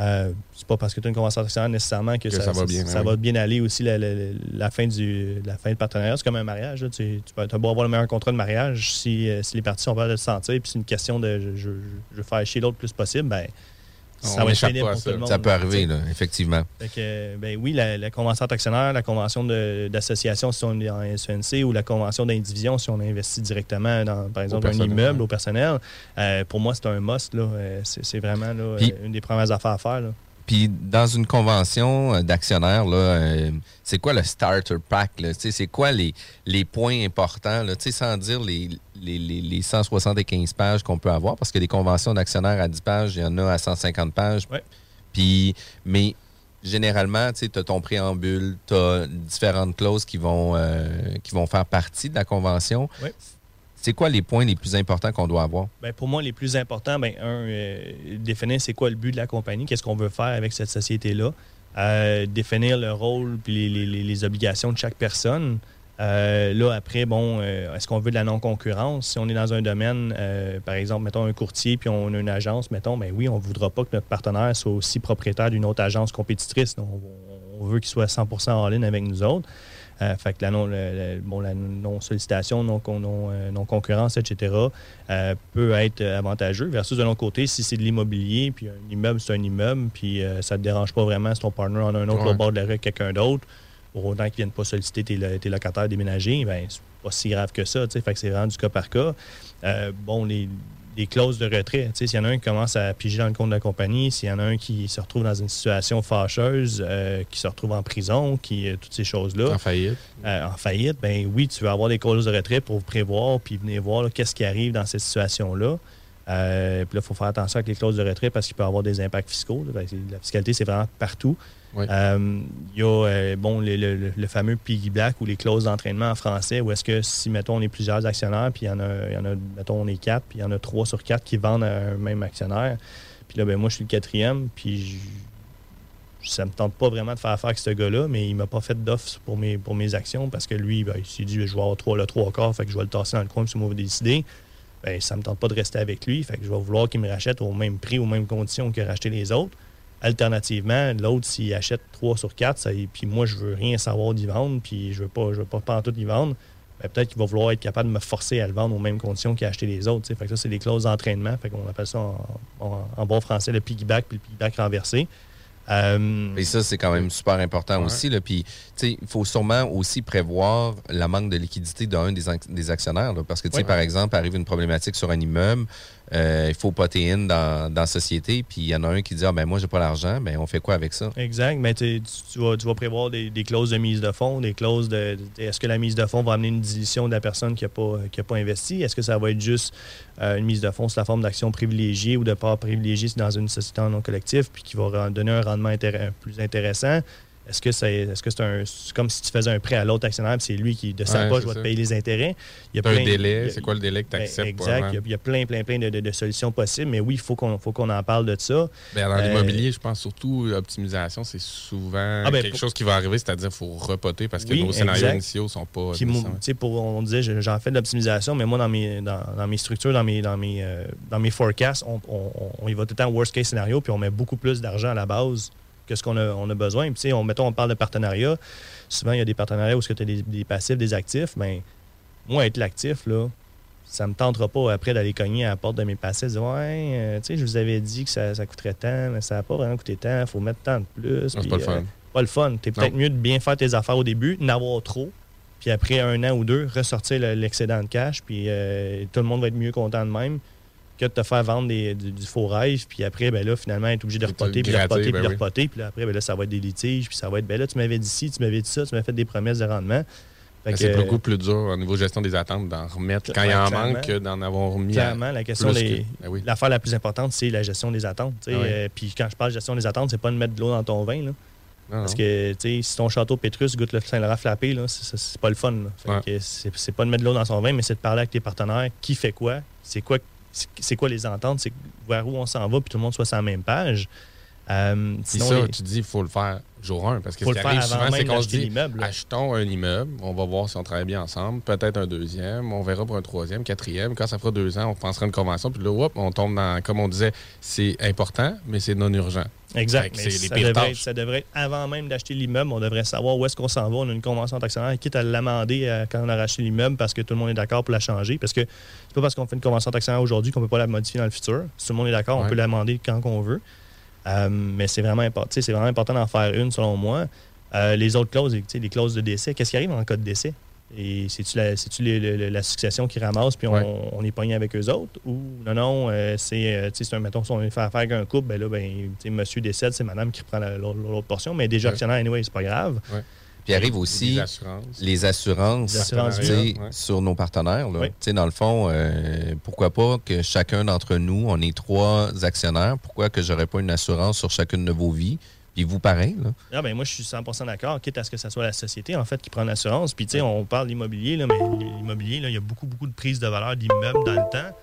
Euh, c'est pas parce que tu as une convention d'actionnaire nécessairement que, Que ça, ça va bien, ça oui. va bien aller aussi la, la- la- la fin du la fin du partenariat. C'est comme un mariage. là. Tu, tu peux beau avoir le meilleur contrat de mariage si, euh, si les parties sont pas de se sentir, puis c'est une question de je, je- je veux faire chier l'autre le plus possible, ben, ça On va être échappe pénible pas à pour ça. tout le monde. Ça peut arriver, là, effectivement. Que, ben oui, la, la convention d'actionnaire, la convention d'association si on est en SNC ou la convention d'indivision si on investit directement dans, par exemple, un immeuble au personnel, euh, pour moi, c'est un must. là. Euh, C'est vraiment là, euh, une des premières affaires à faire. là. Puis dans une convention euh, d'actionnaires, euh, c'est quoi le starter pack? C'est quoi les, les points importants, là? Sans dire les, les, les, les 175 pages qu'on peut avoir, parce que des conventions d'actionnaires à 10 pages, il y en a à 150 pages. Puis, mais généralement, tu as ton préambule, tu as différentes clauses qui vont, euh, qui vont faire partie de la convention. Oui. C'est quoi les points les plus importants qu'on doit avoir? Ben, pour moi, les plus importants, ben, un, euh, définir c'est quoi le but de la compagnie, qu'est-ce qu'on veut faire avec cette société-là, Euh, définir le rôle puis les, obligations de chaque personne. Euh, là, après, bon, est-ce qu'on veut de la non-concurrence? Si on est dans un domaine, par exemple, mettons un courtier puis on a une agence, mettons, ben oui, on ne voudra pas que notre partenaire soit aussi propriétaire d'une autre agence compétitrice. Donc, on, on veut qu'il soit 100% en ligne avec nous autres. Euh, fait que la non, le- le- bon, la non-sollicitation, non, non, euh, non-concurrence, etc., euh, peut être avantageux. Versus de l'autre côté, si c'est de l'immobilier, puis un immeuble, c'est un immeuble, puis euh, ça ne te dérange pas vraiment si ton partner en a un autre Ouais. au bord de la rue avec quelqu'un d'autre, pour autant qu'ils ne viennent pas solliciter tes, tes locataires déménagés, ben, c'est pas si grave que ça. Fait que c'est vraiment du cas par cas. Bon, les, les clauses de retrait, s'il y en a un qui commence à piger dans le compte de la compagnie, s'il y en a un qui se retrouve dans une situation fâcheuse, euh, qui se retrouve en prison, qui euh, toutes ces choses-là. En faillite. Euh, en faillite, ben oui, tu veux avoir des clauses de retrait pour prévoir puis venir voir qu'est-ce qui arrive dans cette situation-là. Euh, puis là, il faut faire attention avec les clauses de retrait parce qu'il peut y avoir des impacts fiscaux. là. Que La fiscalité, c'est vraiment partout. Euh, Il y a euh, bon, le, fameux piggyback ou les clauses d'entraînement en français où est-ce que si, mettons, on est plusieurs actionnaires, puis il y en a, y en a, mettons, on est quatre, puis il y en a trois sur quatre qui vendent à un même actionnaire. Puis là, ben, moi, je suis le quatrième, puis ça me tente pas vraiment de faire affaire avec ce gars-là, mais il m'a pas fait d'offre pour mes, pour mes actions parce que lui, ben, il s'est dit, je vais avoir trois, le trois quarts, fait que je vais le tasser dans le coin, si moi, vous décider. Ben, ça me tente pas de rester avec lui, fait que je vais vouloir qu'il me rachète au même prix, aux mêmes conditions qu'il a racheté les autres. Alternativement, l'autre, s'il achète 3 sur 4, ça, puis moi, je veux rien savoir d'y vendre, puis je veux pas, je veux pas, pas en tout y vendre, ben, peut-être qu'il va vouloir être capable de me forcer à le vendre aux mêmes conditions qu'il a acheté les autres. Fait que ça, c'est des clauses d'entraînement. Fait qu'on appelle ça en, en- en bon français le piggyback puis le piggyback renversé. Euh, Et ça, c'est quand même super important aussi. Là. Puis, tu sais, il faut sûrement aussi prévoir la manque de liquidité d'un des, ac- des actionnaires. là. parce que, tu sais, Ouais. par exemple, arrive une problématique sur un immeuble, euh, il faut in dans, dans la société, puis il y en a un qui dit Ah, ben moi, j'ai pas l'argent, ben on fait quoi avec ça? Exact. Mais tu, vas, prévoir des, clauses de mise de fonds, des clauses de. Est-ce que la mise de fonds va amener une dilution de la personne qui n'a pas, pas investi? Est-ce que ça va être juste euh, une mise de fonds sous la forme d'action privilégiée ou de part privilégiée dans une société en non collectif puis qui va donner un rendement plus intéressant? Est-ce que c'est est -ce c'est un c'est comme si tu faisais un prêt à l'autre actionnaire c'est lui qui, de sa poche, va te payer les intérêts? Il y a T'as un plein- délai, c'est quoi le délai que tu Ben, acceptes pour Exact. Il y a- il y, a plein, plein, plein de, de- de solutions possibles, mais oui, il faut qu'on faut qu'on en parle de ça. Ben, dans Euh, l'immobilier, je pense surtout l'optimisation, c'est souvent Ah, ben, quelque pour- chose qui va arriver, c'est-à-dire qu'il faut repoter parce que Oui, nos scénarios exact. initiaux sont pas. Pour, on disait, je- j'en fais de l'optimisation, mais moi, dans mes, dans, dans mes structures, dans mes, dans mes, euh, dans mes forecasts, on, on- on y va tout le temps worst case scénario, puis on met beaucoup plus d'argent à la base que ce qu'on a, on a besoin. Puis, tu sais, on, mettons, on parle de partenariat. Souvent, il y a des partenariats où tu as des, des passifs, des actifs. Mais moi, être l'actif, là, ça me tentera pas après d'aller cogner à la porte de mes passifs, dire Ouais, euh, tu sais, je vous avais dit que ça, ça coûterait tant, mais ça n'a pas vraiment coûté tant, il faut mettre tant de plus. C'est pas le fun. pas le fun. T'es peut-être mieux de bien faire tes affaires au début, n'avoir trop, puis après un an ou deux, ressortir le- l'excédent de cash, puis euh, tout le monde va être mieux content de même que de te faire vendre des- du, du faux rêve, puis après, ben là, finalement, être obligé de repoter, puis de gratter, repoter, ben puis de oui. repoter, puis là, après, ben là, ça va être des litiges, puis ça va être, ben là, tu m'avais dit ci, tu m'avais dit ça, tu m'avais fait des promesses de rendement. Ben, c'est euh, beaucoup plus dur au niveau gestion des attentes d'en remettre quand il y en manque que d'en avoir remis. Clairement, la question, ben oui. l'affaire la plus importante, c'est la gestion des attentes. Ah oui. Euh, puis quand je parle de gestion des attentes, c'est pas de mettre de l'eau dans ton vin. là. Parce que tu sais, si ton château Pétrus goûte le Saint-Laurent flappé, là, c'est- pas le fun. Ouais. c'est pas de mettre de l'eau dans son vin, mais c'est de parler avec tes partenaires. Qui fait quoi? C'est quoi, c'est- quoi les ententes? C'est vers où on s'en va, puis tout le monde soit sur la même page. Euh, sinon, ça, les- tu dis, il faut le faire jour 1. Parce que Faut ce le qui arrive souvent, c'est qu'on se dit, achetons un immeuble, on va voir si on travaille bien ensemble, peut-être un deuxième, on verra pour un troisième, quatrième. Quand ça fera deux ans, on pensera une convention, puis là, on tombe dans, comme on disait, c'est important, mais c'est non urgent. Exact. mais C'est les ça, pires devrait être, ça devrait être avant même d'acheter l'immeuble. On devrait savoir où est-ce qu'on s'en va. On a une convention d'actionnaire, quitte à l'amender euh, quand on a racheté l'immeuble parce que tout le monde est d'accord pour la changer. Parce que c'est pas parce qu'on fait une convention d'actionnaire aujourd'hui qu'on peut pas la modifier dans le futur. Si tout le monde est d'accord, on peut l'amender quand on veut. Euh, mais c'est vraiment, important. c'est vraiment important d'en faire une, selon moi. Euh, les autres clauses, les clauses de décès, qu'est-ce qui arrive en cas de décès? Et c'est-tu la, c'est-tu les- le- le- la succession qui ramasse, puis on, Ouais. on est pogné avec eux autres? Ou non, non, euh, c'est, c'est un, mettons, si on fait affaire avec un couple, ben là, ben, monsieur décède, c'est madame qui reprend la- l'autre, l'autre portion, mais déjà actionnaire, anyway, c'est pas grave. Puis arrive aussi Les assurances. les assurances, Les assurances tu sais, vie, ouais. sur nos partenaires. là. Oui. Dans le fond, euh, pourquoi pas que chacun d'entre nous, on est trois actionnaires, pourquoi que j'aurais pas une assurance sur chacune de vos vies? Puis vous, pareil. Là? Ah ben moi, je suis 100% d'accord, quitte à ce que ce soit la société, en fait, qui prend l'assurance. Puis, tu sais, on parle d'immobilier, là, mais l'immobilier, là, il y a beaucoup, beaucoup de prises de valeur d'immeubles dans le temps.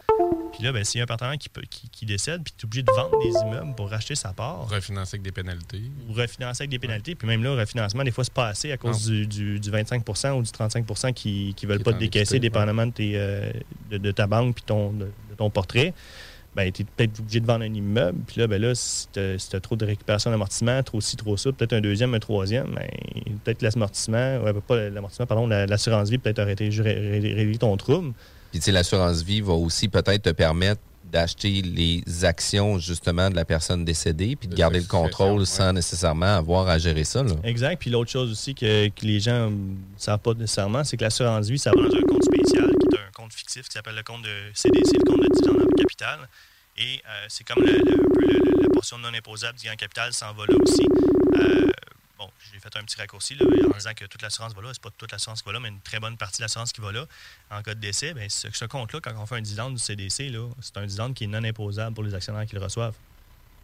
Puis là, ben, s'il y a un partenaire qui, peut- qui, qui décède, puis tu es obligé de vendre des immeubles pour racheter sa part, Refinancer avec des pénalités. ou refinancer avec des pénalités. Puis même là, le refinancement, des fois, c'est pas assez à cause du, du- du 25% ou du 35% qui ne veulent Qui pas te décaisser, équité, dépendamment de, tes, euh, de, de ta banque puis ton, de, de ton portrait. Ben, tu es peut-être obligé de vendre un immeuble. Puis là, ben là si tu as, trop de récupération d'amortissement, trop ci, trop ça, peut-être un deuxième, un troisième, ben, peut-être l'amortissement, ouais, pas l'amortissement, pardon, la- l'assurance vie peut-être arrêter de ré- ton trouble. Puis tu sais, l'assurance vie va aussi peut-être te permettre d'acheter les actions justement de la personne décédée, puis de De garder le contrôle ouais. sans nécessairement avoir à gérer ça. Là. Exact. Puis l'autre chose aussi que, que les gens ne savent pas nécessairement, c'est que l'assurance vie, ça va dans un compte spécial qui est un compte fictif qui s'appelle le compte de CDC, le compte de dividende en capital. Et euh, c'est comme le- le- le- la portion non imposable du gain capital s'en va là aussi. Euh, bon, j'ai fait un petit raccourci là, en disant que toute l'assurance va là. C'est pas toute l'assurance qui va là, mais une très bonne partie de l'assurance qui va là. En cas de décès, ben, ce, ce compte-là, quand on fait un dividende du CDC, c'est un dividende qui est non imposable pour les actionnaires qui le reçoivent.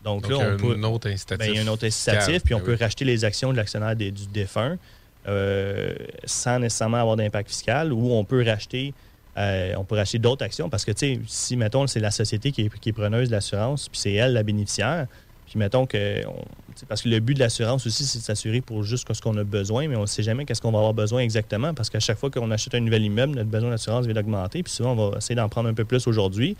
Donc, Donc, là, on peut. un autre incitatif Ben, il y a un autre incitatif, puis on Ben peut racheter les actions de l'actionnaire du défunt euh, sans nécessairement avoir d'impact fiscal, ou on peut racheter. euh, on peut racheter d'autres actions parce que, tu sais, si, mettons, c'est la société qui est, qui est preneuse de l'assurance, puis c'est elle la bénéficiaire, puis mettons que. parce que le but de l'assurance aussi, c'est de s'assurer pour juste ce qu'on a besoin, mais on ne sait jamais qu'est-ce qu'on va avoir besoin exactement parce qu'à chaque fois qu'on achète un nouvel immeuble, notre besoin d'assurance vient d'augmenter, puis souvent, on va essayer d'en prendre un peu plus aujourd'hui.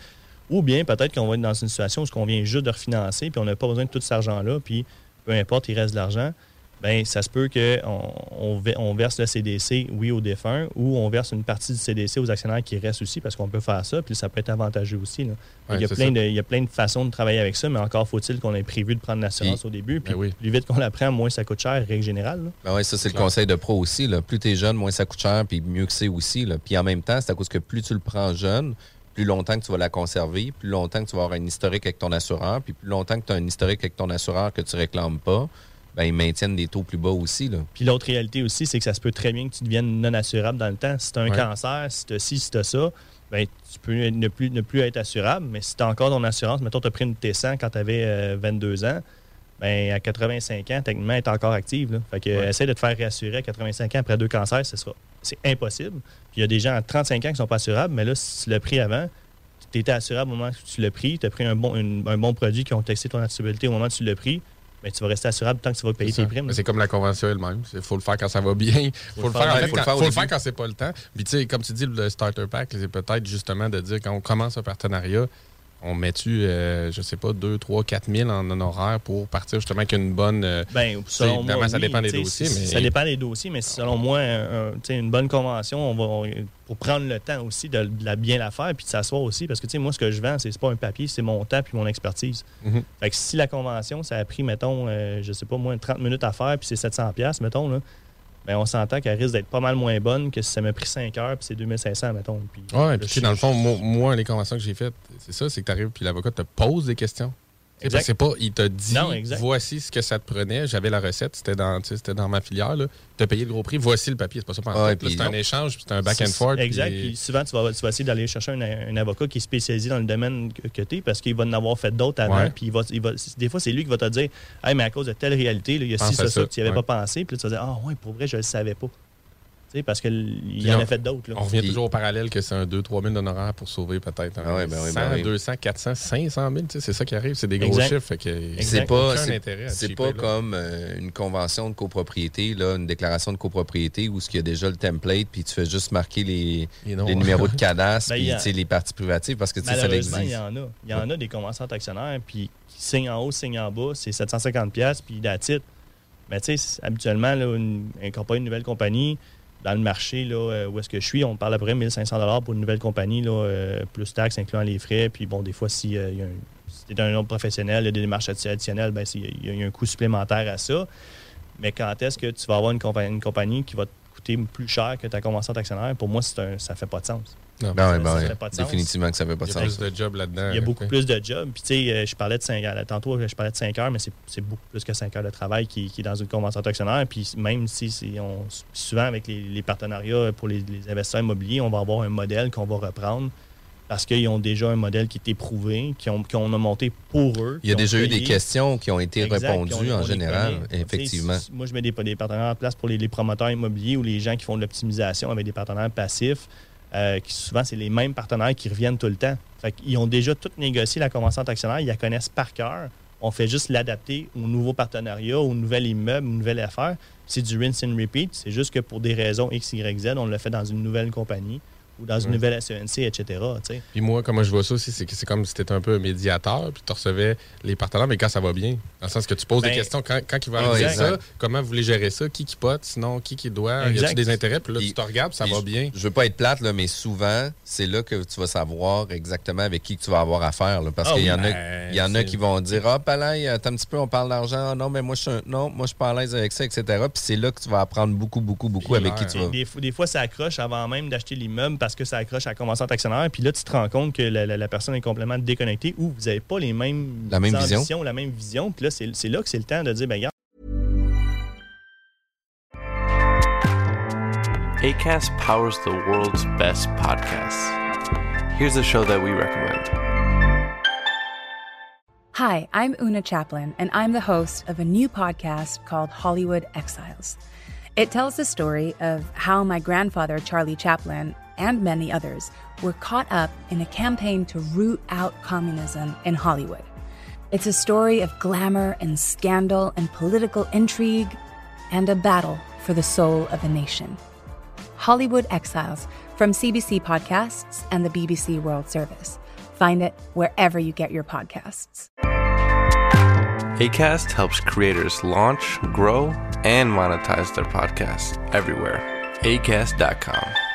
Ou bien peut-être qu'on va être dans une situation où on vient juste de refinancer, puis on n'a pas besoin de tout cet argent-là, puis peu importe, il reste de l'argent. Bien, ça se peut qu'on on, ve- on verse le CDC, oui, aux défunts, ou on verse une partie du CDC aux actionnaires qui restent aussi, parce qu'on peut faire ça, puis ça peut être avantageux aussi. là. Ouais, il, y a plein de, il y a plein de façons de travailler avec ça, mais encore faut-il qu'on ait prévu de prendre l'assurance Puis- au début. Puis Ben oui. plus vite qu'on la prend, moins ça coûte cher, règle générale. Ben ouais, ça, c'est le Clair. conseil de pro aussi. Là. Plus tu es jeune, moins ça coûte cher, puis mieux que c'est aussi. Là. Puis en même temps, c'est à cause que plus tu le prends jeune, plus longtemps que tu vas la conserver, plus longtemps que tu vas avoir un historique avec ton assureur, puis plus longtemps que tu as un historique avec ton assureur que tu réclames pas, ben ils maintiennent des taux plus bas aussi. Là. Puis l'autre réalité aussi, c'est que ça se peut très bien que tu deviennes non assurable dans le temps. Si tu as un Ouais. cancer, si tu as ci, si tu as ça, ben, tu peux ne plus, ne plus être assurable. Mais si tu as encore ton assurance, mettons, tu as pris une T100 quand tu avais 22 ans, ben, à 85 ans, techniquement, elle est encore active. Là. Fait que, Ouais. essaie de te faire réassurer à 85 ans après deux cancers, ce sera, c'est impossible. Puis il y a des gens à 35 ans qui ne sont pas assurables, mais là, si tu l'as pris avant, tu étais assurable au moment où tu l'as pris, tu as pris un bon, une- un bon produit qui ont testé ton accessibilité au moment où tu l'as pris, ben, tu vas rester assurable tant que tu vas payer tes primes. Mais. C'est comme la convention elle-même. Il faut le faire quand ça va bien. Il faut, le faire, faut le quand, faire c'est pas le temps. Puis, tu sais, comme tu dis, le starter pack, c'est peut-être justement de dire quand on commence un partenariat, on met-tu, euh, je sais pas, 2, 3, 4 000 en honoraire pour partir justement avec une bonne. euh, Ben, tu sais, selon évidemment, moi, ça oui, dépend des dossiers. Mais Ça dépend des dossiers, mais selon moi, une bonne convention, on va, on- pour prendre le temps aussi de, de la bien la faire puis de s'asseoir aussi. Parce que moi, ce que je vends, c'est pas un papier, c'est mon temps puis mon expertise. Mhm. Fait que si la convention, ça a pris, mettons, euh, je sais pas, moins de 30 minutes à faire puis c'est 700$, piastres, mettons, là, ben, on s'entend qu'elle risque d'être pas mal moins bonne que si ça m'a pris 5 heures puis c'est 2500, mettons. Puis, Ouais, puis dans le fond, moi, moi, les conventions que j'ai faites, c'est ça, c'est que tu arrives puis l'avocat te pose des questions. Tu sais, Parce que c'est pas, il t'a dit, Non, voici ce que ça te prenait, j'avais la recette, c'était dans, tu sais, c'était dans ma filière, tu as payé le gros prix, voici le papier, c'est pas ça pendant puis C'est un échange, puis c'est un back and forth. Exact. puis- Puis souvent, tu vas, tu vas essayer d'aller chercher un, un avocat qui est spécialisé dans le domaine que, tu es parce qu'il va en avoir fait d'autres avant. Ouais. Puis il va, il va- des fois, c'est lui qui va te dire Hey, mais à cause de telle réalité, là, il y a ci, ça, ça, ça. que tu n'y avais Ouais. pas pensé. Puis là, tu vas dire Ah, ouais, pour vrai, je ne le savais pas. Parce qu'il Puis en a fait d'autres. là. On revient toujours au parallèle que c'est un 2-3 000 d'honoraires pour sauver peut-être un Ah ouais, ben oui, 100, ben oui. 200, 400, 500 000. tu sais, C'est ça qui arrive. C'est des gros Exact. chiffres. Fait que C'est pas, c'est- pas comme euh, une convention de copropriété, là, une déclaration de copropriété où il y a déjà le template, puis tu fais juste marquer les, les numéros de cadastre, Ben, puis y a- les parties privatives, parce que ça Malheureusement, il y en a. Il y en a des conventions d'actionnaires, puis qui signent en haut, signent en bas, c'est 750$, piastres, puis d'attitude. Mais tu sais, c'est- habituellement, là, une, incorporer une nouvelle compagnie, dans le marché là, euh, où est-ce que je suis, on parle à peu près 1500 pour une nouvelle compagnie, là, euh, plus taxes, incluant les frais. Puis bon, des fois, si, euh, un, tu es un autre professionnel, il y a des démarches additionnelles, ben, il y, a- un coût supplémentaire à ça. Mais quand est-ce que tu vas avoir une compagnie, qui va te coûter plus cher que ta convention d'actionnaire, pour moi, un, ça fait pas de sens. Non, ben ben Ça fait pas de sens. Définitivement que ça fait pas de Il y a sens. plus de job là-dedans. Il y a beaucoup plus de jobs. Puis, tu sais, euh, je parlais de 5 heures. Tantôt, je parlais de 5 heures, mais c'est beaucoup plus que 5 heures de travail qui, qui est dans une convention d'actionnaire. Puis, même si on, souvent, avec les, les partenariats pour les, les investisseurs immobiliers, on va avoir un modèle qu'on va reprendre parce qu'ils ont déjà un modèle qui est éprouvé, qu'on a monté pour eux. Il y a déjà eu des questions qui ont été Exact, répondues on- en général, effectivement. si- Moi, je mets des, des partenaires en place pour les, les promoteurs immobiliers ou les gens qui font de l'optimisation avec des partenaires passifs. Euh, souvent, c'est les mêmes partenaires qui reviennent tout le temps. Ils ont déjà tout négocié la convention d'actionnaire, ils la connaissent par cœur. On fait juste l'adapter au nouveau partenariat, au nouvel immeuble, une nouvelle affaire. C'est du rinse and repeat. C'est juste que pour des raisons X, Y, Z, on le fait dans une nouvelle compagnie ou dans une nouvelle SENC, etc. Puis moi, comment je vois ça aussi, c'est que c'est comme si tu étais un peu un médiateur, puis tu recevais les partenaires, mais quand ça va bien. Dans le sens que tu poses Ben, des questions, quand, quand il va ah, arriver ça, comment vous voulez gérer ça, qui qui pote, sinon qui qui doit, y Exact. a-tu des intérêts, puis là, Puis- tu te regardes, puis ça puis va je- bien. Je veux pas être plate, là, mais souvent, c'est là que tu vas savoir exactement avec qui que tu vas avoir affaire. là, parce Ah qu'il y oui, en a, ben, il y en a qui vont dire Ah, Palais, attends un petit peu, on parle d'argent. Ah, non, mais moi, je suis un- non, moi, je suis pas à l'aise avec ça, etc. Puis c'est là que tu vas apprendre beaucoup, beaucoup, beaucoup avec qui tu vas. Des, fois- des fois, ça accroche avant même d'acheter l'immeuble parce que ça accroche à la convention d'actionnaire. Puis là, tu te rends compte que la, la- la personne est complètement déconnectée ou vous n'avez pas les mêmes La même vision. ambitions, la même vision. Puis là, c'est c'est là que c'est le temps de dire, ben regarde, ACAST powers the world's best podcasts. Here's a show that we recommend. Hi, I'm Una Chaplin, and I'm the host of a new podcast called Hollywood Exiles. It tells the story of how my grandfather, Charlie Chaplin, and many others were caught up in a campaign to root out communism in Hollywood. It's a story of glamour and scandal and political intrigue and a battle for the soul of a nation. Hollywood Exiles from CBC Podcasts and the BBC World Service. Find it wherever you get your podcasts. ACAST helps creators launch, grow, and monetize their podcasts everywhere. ACAST.com.